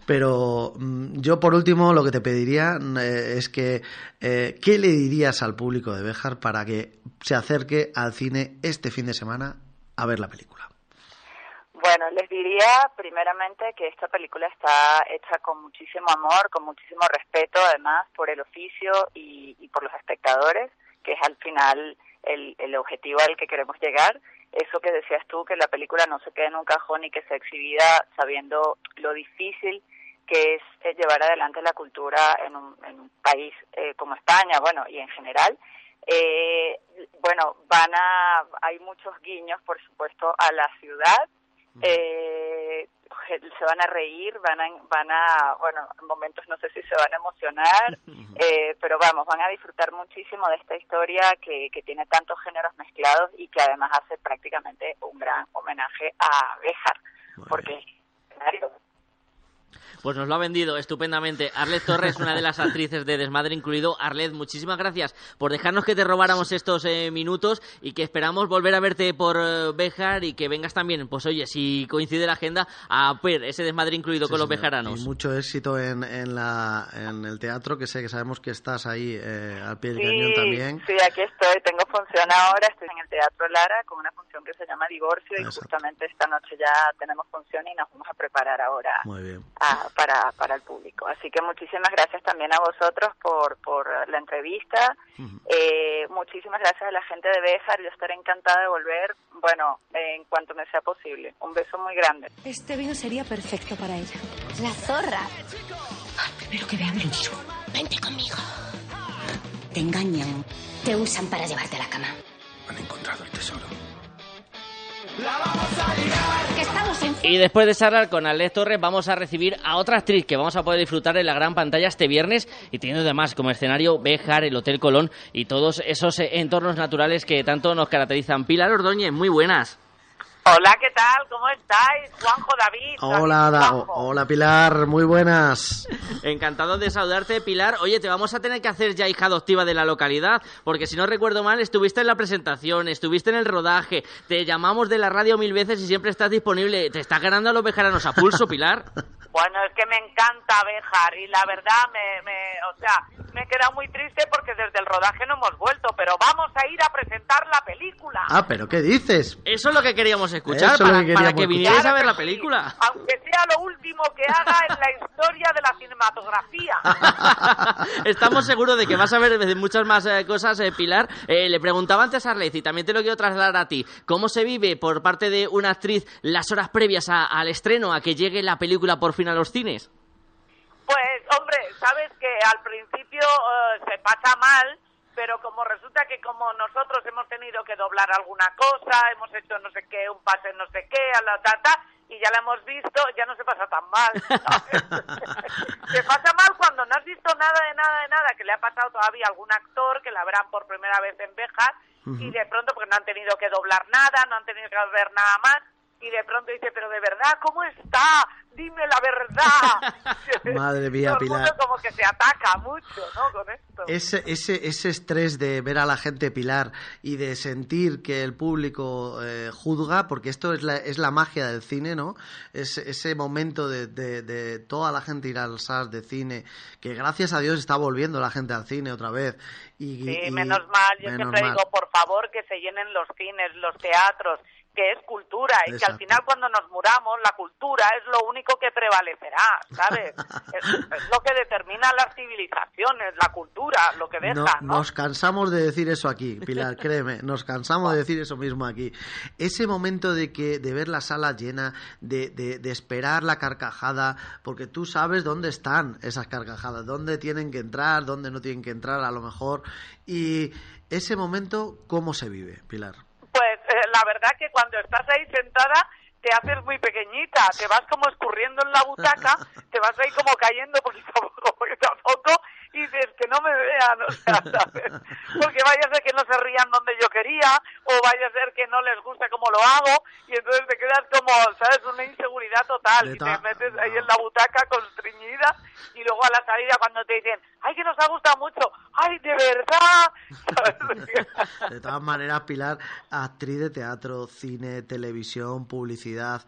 Pero mm, yo por último lo que te pediría mm, eh, es que eh, qué le dirías al público de Béjar para que se acerque al cine este fin de semana a ver la película Bueno, les diría primeramente que esta película está hecha con muchísimo amor, con muchísimo respeto, además, por el oficio y, y por los espectadores, que es al final el, el objetivo al que queremos llegar. Eso que decías tú, que la película no se quede en un cajón y que sea exhibida sabiendo lo difícil que es eh, llevar adelante la cultura en un, en un país eh, como España, bueno, y en general. Eh, bueno, van a, hay muchos guiños, por supuesto, a la ciudad, eh, se van a reír, van a, van a, bueno, en momentos no sé si se van a emocionar, eh, pero vamos, van a disfrutar muchísimo de esta historia que, que tiene tantos géneros mezclados y que además hace prácticamente un gran homenaje a Béjar, porque. Pues nos lo ha vendido estupendamente. Arlet Torres, una de las actrices de Desmadre incluido. Arlet, muchísimas gracias por dejarnos que te robáramos estos eh, minutos y que esperamos volver a verte por eh, Bejar y que vengas también, pues oye, si coincide la agenda, a ver ese Desmadre incluido Sí, con los señor. bejaranos. Y mucho éxito en, en, la, en el teatro, que sé que sabemos que estás ahí eh, al pie del cañón también. sí, aquí estoy. Tengo función ahora. Estoy en el Teatro Lara con una función que se llama Divorcio y justamente esta noche ya tenemos función y nos vamos a preparar ahora Muy bien. A- para, para el público. Así que muchísimas gracias también a vosotros por, por la entrevista. Eh, muchísimas gracias a la gente de Béjar. Yo estaré encantada de volver, bueno, en cuanto me sea posible. Un beso muy grande. Este vino sería perfecto para ella. La zorra. Primero que vean el giro. Vente conmigo. Te engañan. Te usan para llevarte a la cama. Han encontrado el tesoro. Y después de charlar con Arlet Torres, vamos a recibir a otra actriz que vamos a poder disfrutar en la gran pantalla este viernes y teniendo además como escenario Béjar, el Hotel Colón y todos esos eh, entornos naturales que tanto nos caracterizan. Pilar Ordóñez, muy buenas. Hola, ¿qué tal? ¿Cómo estáis? Juanjo David. Hola, Juanjo. hola Pilar, muy buenas. Encantado de saludarte, Pilar. Oye, te vamos a tener que hacer ya hija adoptiva de la localidad, porque si no recuerdo mal, estuviste en la presentación, estuviste en el rodaje, te llamamos de la radio mil veces y siempre estás disponible. Te estás ganando a los bejaranos a pulso, Pilar. Bueno, es que me encanta Béjar y la verdad me, me, o sea, me he quedado muy triste porque desde el rodaje no hemos vuelto, pero vamos a ir a presentar la película. Ah, pero ¿qué dices? Eso es lo que queríamos escuchar, Eso para, que para que vinierais a ver la película. Aunque sea lo último que haga en la historia de la cinematografía. Estamos seguros de que vas a ver muchas más eh, cosas, eh, Pilar. Eh, le preguntaba antes a Arlez y también te lo quiero trasladar a ti. ¿Cómo se vive por parte de una actriz las horas previas a- al estreno, a que llegue la película por fin a los cines? Pues, hombre, sabes que al principio eh, se pasa mal, pero como resulta que como nosotros hemos tenido que doblar alguna cosa, hemos hecho no sé qué, un pase no sé qué, a la tata, y ya la hemos visto, ya no se pasa tan mal. se pasa mal cuando no has visto nada de nada de nada, que le ha pasado todavía a algún actor que la verán por primera vez en Bejas, y de pronto porque no han tenido que doblar nada, no han tenido que ver nada más, y de pronto dice, pero de verdad, ¿cómo está? Dime la verdad. Madre mía, Todo el mundo Pilar. como que se ataca mucho, ¿no? Con esto. Ese, ese, ese estrés de ver a la gente pilar y de sentir que el público eh, juzga, porque esto es la, es la magia del cine, ¿no? Es, ese momento de, de, de toda la gente ir al SAS de cine, que gracias a Dios está volviendo la gente al cine otra vez. Y, Sí, y- menos mal. Yo menos siempre mal. digo, por favor, que se llenen los cines, los teatros, que es cultura y que al final cuando nos muramos la cultura es lo único que prevalecerá, ¿sabes? es, es lo que determina las civilizaciones, la cultura, lo que deja, No- ¿no? Nos cansamos de decir eso aquí, Pilar, créeme, nos cansamos de decir eso mismo aquí. Ese momento de que de ver la sala llena, de, de- de esperar la carcajada, porque tú sabes dónde están esas carcajadas, dónde tienen que entrar, dónde no tienen que entrar a lo mejor. Y ese momento, ¿cómo se vive, Pilar? Eh, la verdad que cuando estás ahí sentada te haces muy pequeñita, te vas como escurriendo en la butaca, te vas ahí como cayendo poquito a poco, poquito a poco, y dices que no me vean, o sea, ¿sabes? Porque vaya a ser que no se rían donde yo quería, o vaya a ser que no les guste como lo hago, y entonces te quedas como, ¿sabes? Una inseguridad total, y te metes ahí en la butaca constreñida, y luego a la salida cuando te dicen, ¡ay, que nos ha gustado mucho! ¡ay, de verdad! De todas maneras, Pilar, actriz de teatro, cine, televisión, publicidad.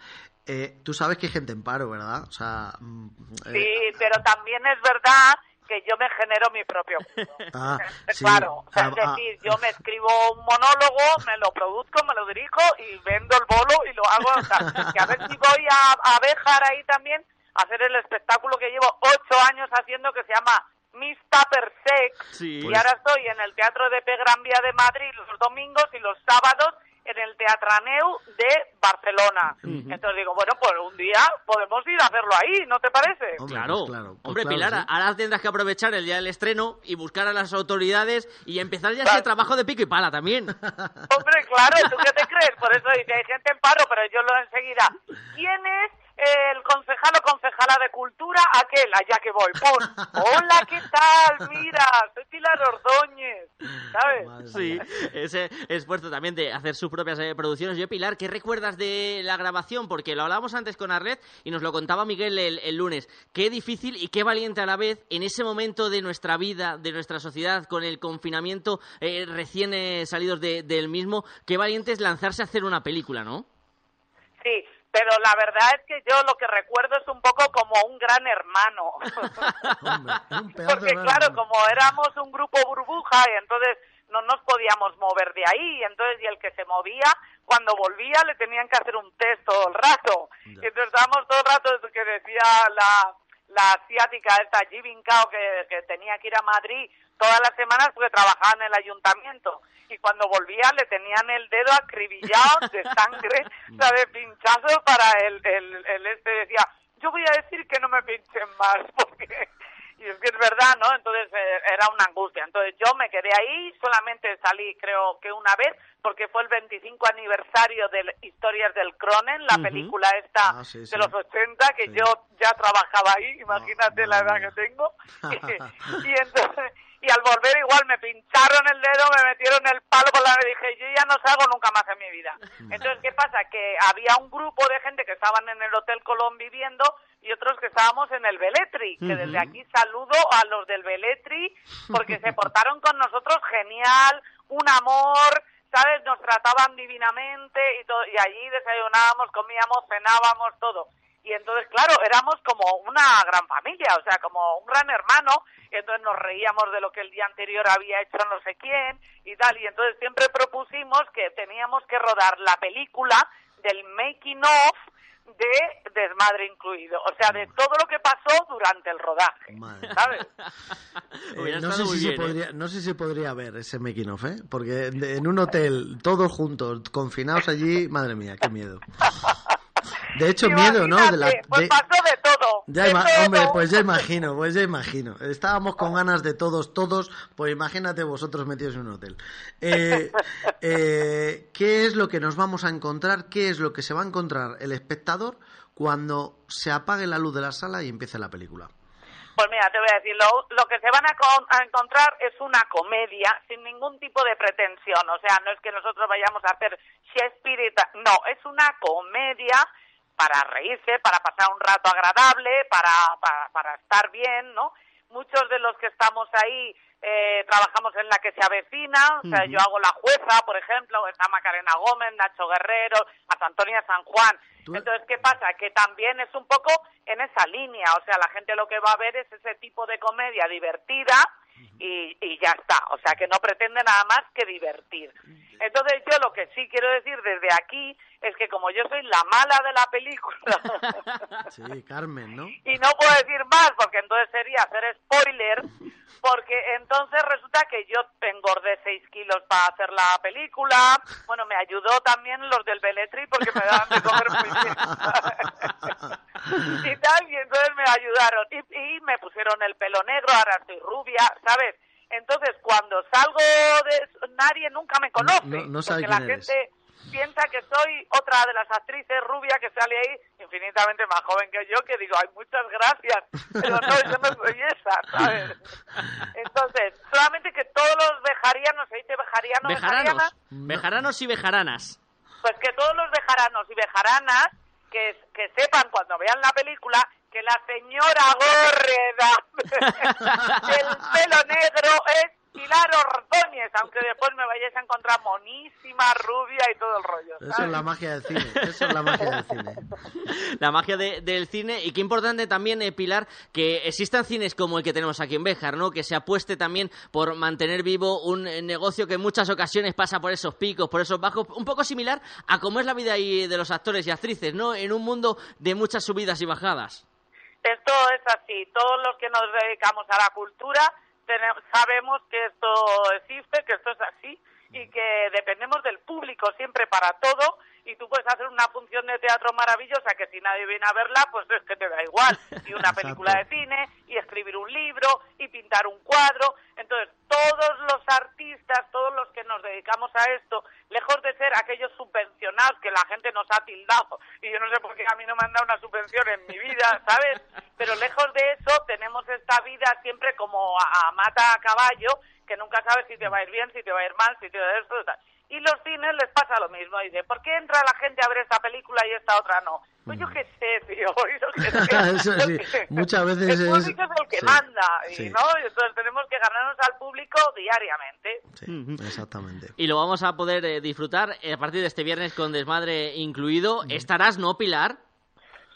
eh, tú sabes que hay gente en paro, ¿verdad? O sea, mm, eh, Sí, pero también es verdad que yo me genero mi propio mundo. ah, sí, claro, o sea, es ah, ah, decir, yo me escribo un monólogo, me lo produzco, me lo dirijo y vendo el bolo y lo hago. O sea, que a ver si voy a, a Béjar ahí también a hacer el espectáculo que llevo ocho años haciendo que se llama Miss Tupper Sex. Sí. Y ahora estoy en el Teatro de P Gran Vía de Madrid los domingos y los sábados en el Teatraneu de Barcelona. Entonces digo, bueno, pues un día podemos ir a hacerlo ahí, ¿no te parece? Claro, claro, pues hombre claro, Pilar, sí. ahora tendrás que aprovechar el día del estreno y buscar a las autoridades y empezar ya ese trabajo de pico y pala también. Hombre, claro, ¿tú qué te crees? Por eso dice, hay gente en paro, pero yo lo enseguida. ¿Quién es el concejal o concejala de cultura, aquel, allá que voy, pon, hola, ¿qué tal? Mira, soy Pilar Ordóñez, ¿sabes? Sí, ese esfuerzo también de hacer sus propias eh, producciones. Yo, Pilar, ¿qué recuerdas de la grabación? Porque lo hablábamos antes con Arlet y nos lo contaba Miguel el, el lunes. Qué difícil y qué valiente a la vez en ese momento de nuestra vida, de nuestra sociedad, con el confinamiento eh, recién eh, salidos de- del mismo, qué valiente es lanzarse a hacer una película, ¿no? Sí, pero la verdad es que yo lo que recuerdo es un poco como un gran hermano. Porque claro, como éramos un grupo burbuja y entonces no nos podíamos mover de ahí, y entonces y el que se movía, cuando volvía le tenían que hacer un test todo el rato. Y entonces estábamos todo el rato que decía la, la asiática esta Jibin Kao que, que tenía que ir a Madrid todas las semanas porque trabajaba en el ayuntamiento. Y cuando volvía le tenían el dedo acribillado de sangre, o sea, de pinchazos para el, el, el este. Decía, yo voy a decir que no me pinchen más porque y es que es verdad, ¿no? Entonces eh, era una angustia. Entonces yo me quedé ahí, solamente salí creo que una vez, porque fue el 25 aniversario de Historias del Cronen, la película esta Ah, sí, sí. de los 80, que yo ya trabajaba ahí, imagínate la edad que tengo. y entonces y al volver igual me pincharon el dedo, me metieron el palo por la y dije, yo ya no salgo nunca más en mi vida. Entonces, ¿qué pasa? Que había un grupo de gente que estaban en el Hotel Colón viviendo y otros que estábamos en el Beletri, que desde aquí saludo a los del Beletri porque se portaron con nosotros genial, un amor, ¿sabes? Nos trataban divinamente y, todo, y allí desayunábamos, comíamos, cenábamos, todo. Y entonces, claro, éramos como una gran familia, o sea, como un gran hermano, y entonces nos reíamos de lo que el día anterior había hecho no sé quién y tal, y entonces siempre propusimos que teníamos que rodar la película del making of de Desmadre incluido, o sea, de todo lo que pasó durante el rodaje, ¿sabes? Eh, no, sé si se ¿eh? podría, no sé si podría ver ese making of, ¿eh? Porque en un hotel, todos juntos, confinados allí, madre mía, qué miedo. De hecho, miedo, ¿no? De la, pues pasó de todo. ya de ima- todo. hombre, pues ya imagino, pues ya imagino. Estábamos con ganas de todos, todos, pues imagínate vosotros metidos en un hotel. Eh, eh, ¿Qué es lo que nos vamos a encontrar? ¿Qué es lo que se va a encontrar el espectador cuando se apague la luz de la sala y empiece la película? Pues mira, te voy a decir, lo, lo que se van a, con- a encontrar es una comedia sin ningún tipo de pretensión. O sea, no es que nosotros vayamos a hacer Shakespeare. No, es una comedia para reírse, para pasar un rato agradable, para, para, para estar bien, ¿no? Muchos de los que estamos ahí eh, trabajamos en la que se avecina, o sea, yo hago la jueza, por ejemplo, está Macarena Gómez, Nacho Guerrero, hasta Antonia San Juan. Entonces, ¿qué pasa? Que también es un poco en esa línea, o sea, la gente lo que va a ver es ese tipo de comedia divertida y, y ya está, o sea, que no pretende nada más que divertir. Entonces, yo lo que sí quiero decir desde aquí es que como yo soy la mala de la película, Sí, Carmen, ¿no? y no puedo decir más porque entonces sería hacer spoiler porque entonces resulta que yo engordé 6 kilos para hacer la película. Bueno me ayudó también los del Beletri porque me daban de comer muy bien y tal y entonces me ayudaron y, y me pusieron el pelo negro ahora estoy rubia ¿sabes? entonces cuando salgo de nadie nunca me conoce No- no sabe porque la quién eres. gente piensa que soy otra de las actrices rubia que sale ahí, infinitamente más joven que yo, que digo, ay, muchas gracias, pero no, yo no soy esa, ¿sabes? Entonces, solamente que todos los bejarianos, se dice bejariano, Bejaranos, bejaranos y bejaranas. pues que todos los bejaranos y bejaranas que, que sepan cuando vean la película que la señora Górreda del pelo negro es Pilar Ordóñez, aunque después me vayáis a encontrar monísima, rubia y todo el rollo. Eso es ¿sabes? la magia del cine, eso es la magia del cine. La magia de- del cine y qué importante también, eh, Pilar, que existan cines como el que tenemos aquí en Béjar, ¿no? Que se apueste también por mantener vivo un eh, negocio que en muchas ocasiones pasa por esos picos, por esos bajos, un poco similar a cómo es la vida ahí de los actores y actrices, ¿no? En un mundo de muchas subidas y bajadas. Esto es así. Todos los que nos dedicamos a la cultura tene- sabemos que esto existe, que esto es así y que dependemos del público siempre para todo y tú puedes hacer una función de teatro maravillosa que si nadie viene a verla, pues es que te da igual. Y una película de cine y escribir un libro y pintar un cuadro. Entonces, todos los artistas, todos los que nos dedicamos a esto, lejos de ser aquellos subvencionados que la gente nos ha tildado, y yo no sé por qué a mí no me han dado una subvención en mi vida, ¿sabes? Pero lejos de eso tenemos esta vida siempre como a, a mata a caballo, que nunca sabes si te va a ir bien, si te va a ir mal, si te va a ir esto, tal. Y los cines les pasa lo mismo. Dice, ¿por qué entra la gente a ver esta película y esta otra no? Pues yo qué sé, tío. Yo qué sé. Eso sí, muchas veces el es... público es el que sí, manda, y, sí. ¿no? Y entonces tenemos que ganarnos al público diariamente. Sí, exactamente. Y lo vamos a poder eh, disfrutar eh, a partir de este viernes con desmadre incluido. ¿Estarás, no, Pilar?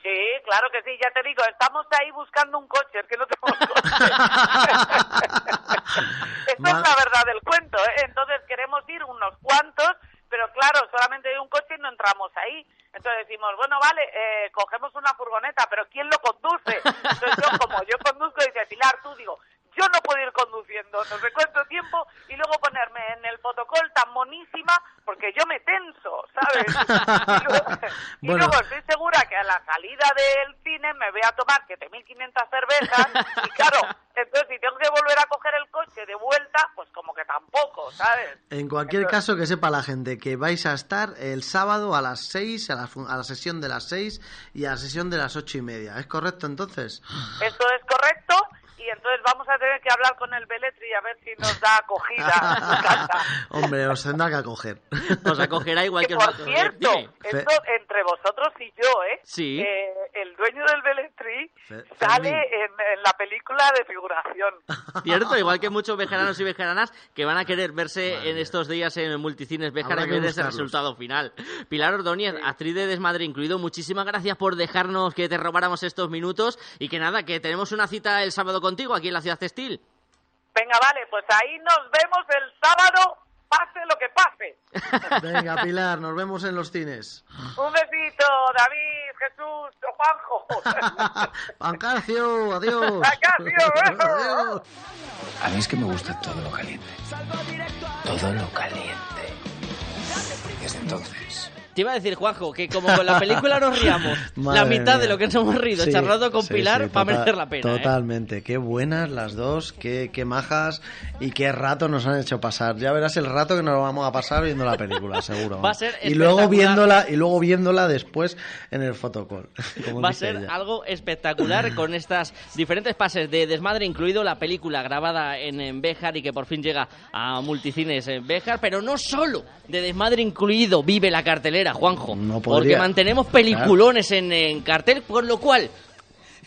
Sí, claro que sí, ya te digo, estamos ahí buscando un coche, es que no tenemos coche. Esta es la verdad del cuento, ¿eh? Entonces queremos ir unos cuantos, pero claro, solamente hay un coche y no entramos ahí. Entonces decimos, bueno, vale, eh, cogemos una furgoneta, pero ¿quién lo conduce? Entonces yo, como yo conduzco, dice Pilar, tú digo, yo no puedo ir conduciendo, no sé cuánto tiempo, y luego ponerme en el fotocol tan monísima, porque yo me tenso, ¿sabes? Y luego, y Bueno. luego estoy segura que a la salida del cine me voy a tomar 7.500 cervezas, y claro, entonces si tengo que volver a coger el coche de vuelta, pues como que tampoco, ¿sabes? En cualquier caso, que sepa la gente que vais a estar el sábado a las 6, a la, a la sesión de las 6 y a la sesión de las ocho y media. ¿Es correcto entonces? Esto es correcto, y entonces vamos a tener que hablar con el Beletri a ver si nos da acogida en su casa. Hombre, os tendrá que acoger. Nos acogerá igual que, Por nosotros. cierto, esto entre vosotros y yo, ¿eh? Sí. Eh, el dueño del Beletri Fe- sale en, en la película de figuración. Cierto, igual que muchos vejeranos y vejeranas que van a querer verse en estos días en multicines Béjar Habrá en que vez de ese resultado final. Pilar Ordóñez, actriz de Desmadre incluido, muchísimas gracias por dejarnos que te robáramos estos minutos y que nada, que tenemos una cita el sábado contigo aquí en la Ciudad Textil. Venga, vale, pues ahí nos vemos el sábado, pase lo que pase. Venga, Pilar, nos vemos en los cines. Un besito, David, Jesús, Juanjo. Pancarcio, adiós. Pancarcio. Adiós. A mí es que me gusta todo lo caliente. Todo lo caliente. Desde entonces. Te iba a decir, Juanjo, que como con la película nos riamos la mitad de lo que nos hemos rido Sí, charlando con sí, Pilar sí, va a merecer la pena. ¿eh? Totalmente, qué buenas las dos, qué, qué majas y qué rato nos han hecho pasar. Ya verás el rato que nos vamos a pasar viendo la película, seguro. Va a ser y luego viéndola y luego viéndola después en el fotocall. Va a ser ella. algo espectacular con estas diferentes pases de desmadre, incluido la película grabada en, en Béjar y que por fin llega a multicines en Béjar, pero no solo de desmadre incluido vive la cartelera, Juanjo, No porque mantenemos peliculones en, en cartel, por lo cual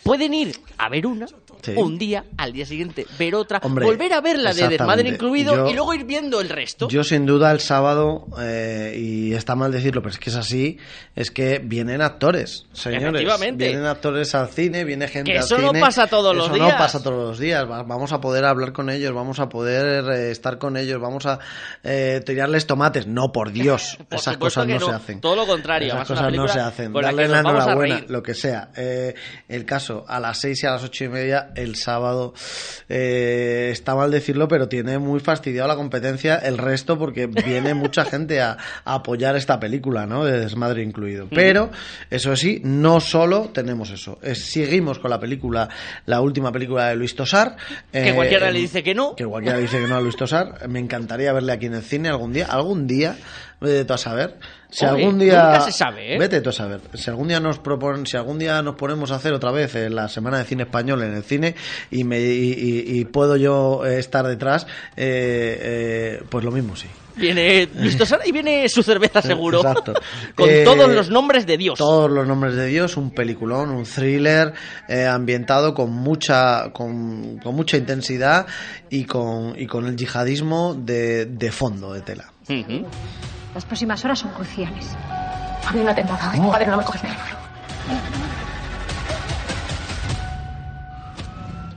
pueden ir a ver una. Sí. Un día, al día siguiente, ver otra, Hombre, volver a ver la de desmadre incluido Yo- y luego ir viendo el resto. Yo sin duda el sábado, eh, y está mal decirlo, pero es que es así, es que vienen actores, señores. Efectivamente. Vienen actores al cine, viene gente Que al eso no cine. pasa todos los Eso días. no pasa todos los días. Va- Vamos a poder hablar con ellos, vamos a poder eh, estar con ellos, vamos a eh, tirarles tomates. No, por Dios, Por esas cosas no, no, se hacen. todo lo contrario, Esas cosas no se hacen. Darle la enhorabuena, lo que sea. Eh, el caso, a las seis y a las ocho y media, el sábado, eh, está mal decirlo, pero tiene muy fastidiado la competencia el resto porque viene mucha gente a, a apoyar esta película, ¿no? De desmadre incluido. Pero, eso sí, no solo tenemos eso. Es- seguimos con la película, la última película de Luis Tosar. Que eh, cualquiera le dice que no. Que cualquiera dice que no a Luis Tosar. Me encantaría verle aquí en el cine algún día. Algún día, vete tú a saber. Si Oye, algún día. nunca se sabe, ¿eh? Vete tú a saber. Si algún día nos proponen, si algún día nos ponemos a hacer otra vez eh, la semana de cine español en el cine y me y, y- y puedo yo eh, estar detrás, eh, eh, pues lo mismo sí. Viene Listo Sara y viene su cerveza seguro. Exacto. Con Eh, todos los nombres de Dios. Todos los nombres de Dios, un peliculón, un thriller eh, ambientado con mucha, con, con mucha intensidad y con, y con el yihadismo de, de fondo de tela. Las próximas horas son cruciales. A mí no te nada. Padre, no me coges de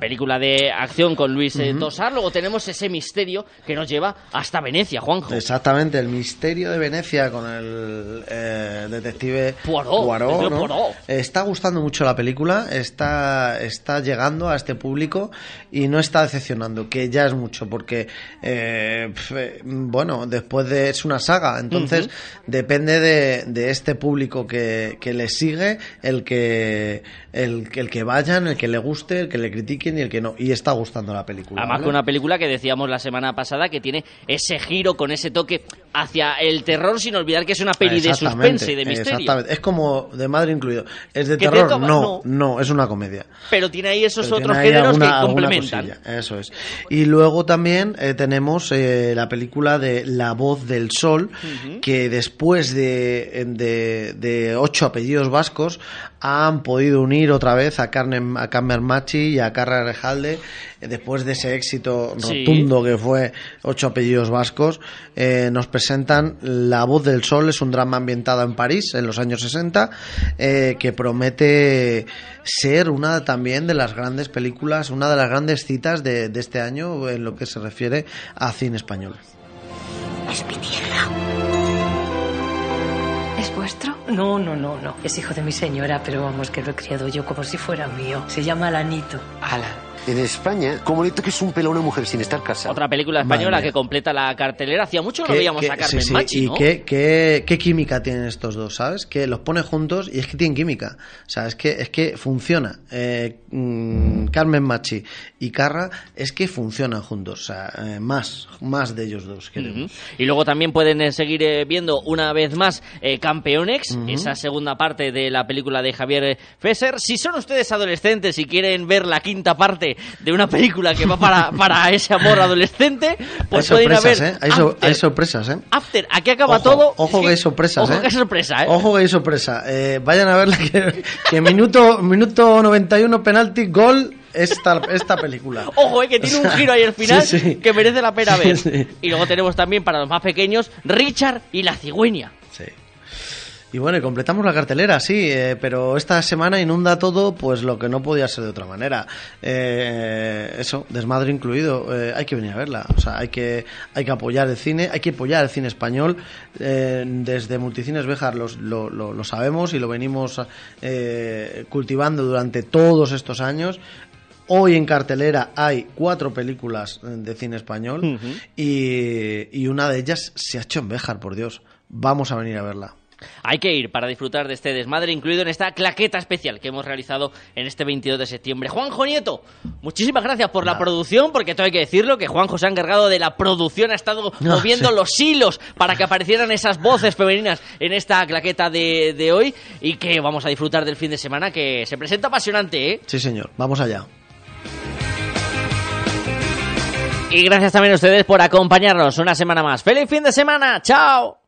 Película de acción con Luis eh, Tosar. Luego tenemos ese misterio que nos lleva hasta Venecia, Juanjo. Exactamente, el misterio de Venecia con el eh, detective Poirot, detective ¿no? Poirot. Está gustando mucho la película, está, está llegando a este público y no está decepcionando, que ya es mucho, porque, eh, eh, bueno, después de. Es una saga, entonces depende de, de este público que, que le sigue, el que, el, el que vayan, el que le guste, el que le critiquen y el que no. Y está gustando la película. Además, ¿vale? con una película que decíamos la semana pasada que tiene ese giro con ese toque hacia el terror, sin olvidar que es una peli de suspense y de misterio. Exactamente. Es como de madre incluido. ¿Es de te terror? no, no. no, es una comedia. Pero tiene ahí esos Pero otros ahí géneros alguna- que complementan. Eso es. Y luego también eh, tenemos eh, la película de La voz del sol, que después de, de, de ocho apellidos vascos han podido unir otra vez a Carmen, a Carmen Machi y a Carra Rejalde eh, después de ese éxito Sí. rotundo que fue ocho apellidos vascos eh, nos presentan La voz del sol es un drama ambientado en París en los años 60 eh, que promete ser una también de las grandes películas una de las grandes citas de, de este año en lo que se refiere a cine español Es mi tierra. No, no, no, no. Es hijo de mi señora, pero vamos, que lo he criado yo como si fuera mío. Se llama Alanito. Alan. En España, como que es un pelo a una mujer sin estar casada. Otra película española Madre que completa la cartelera. Hacía mucho no ¿Qué- veíamos a Carmen sí, sí, Machi, y ¿no? qué, qué- qué química tienen estos dos, ¿sabes? Que los pone juntos y es que tienen química. O sea, es que, es que funciona. Eh, mm, Carmen Machi y Carra es que funcionan juntos. O sea, eh, más, más de ellos dos, queremos. Y luego también pueden eh, seguir eh, viendo una vez más Campeonex, esa segunda parte de la película de Javier Fesser. Si son ustedes adolescentes y quieren ver la quinta parte de una película que va para, para ese amor adolescente, pues hay pueden ir a ver sorpresas, ¿eh? Hay, so- After. hay sorpresas, ¿eh? After. Aquí acaba Ojo, todo. Ojo que hay sorpresas, Ojo ¿eh? que hay sorpresa, ¿eh? Ojo que hay sorpresa. Eh, vayan a verla que, que minuto, minuto 91 penalti, gol esta, esta película. Ojo, eh, que tiene O un giro ahí al final sí, sí. que merece la pena ver. sí. Y luego tenemos también para los más pequeños Richard y la cigüeña. Y bueno, y completamos la cartelera, sí, eh, pero esta semana inunda todo, pues lo que no podía ser de otra manera. Eh, eso, desmadre incluido, eh, hay que venir a verla. O sea, hay que, hay que apoyar el cine, hay que apoyar el cine español. Desde Multicines Béjar los- lo, lo- lo sabemos y lo venimos eh, cultivando durante todos estos años. Hoy en cartelera hay cuatro películas de cine español y, y una de ellas se ha hecho en Béjar, por Dios. Vamos a venir a verla. Hay que ir para disfrutar de este desmadre, incluido en esta claqueta especial que hemos realizado en este 22 de septiembre. Juanjo Nieto, muchísimas gracias por la producción, porque todo hay que decirlo, que Juanjo se ha encargado de la producción, ha estado No, moviendo sí. los hilos para que aparecieran esas voces femeninas en esta claqueta de, de hoy y que vamos a disfrutar del fin de semana, que se presenta apasionante, ¿eh? Sí, señor. Vamos allá. Y gracias también a ustedes por acompañarnos una semana más. ¡Feliz fin de semana! ¡Chao!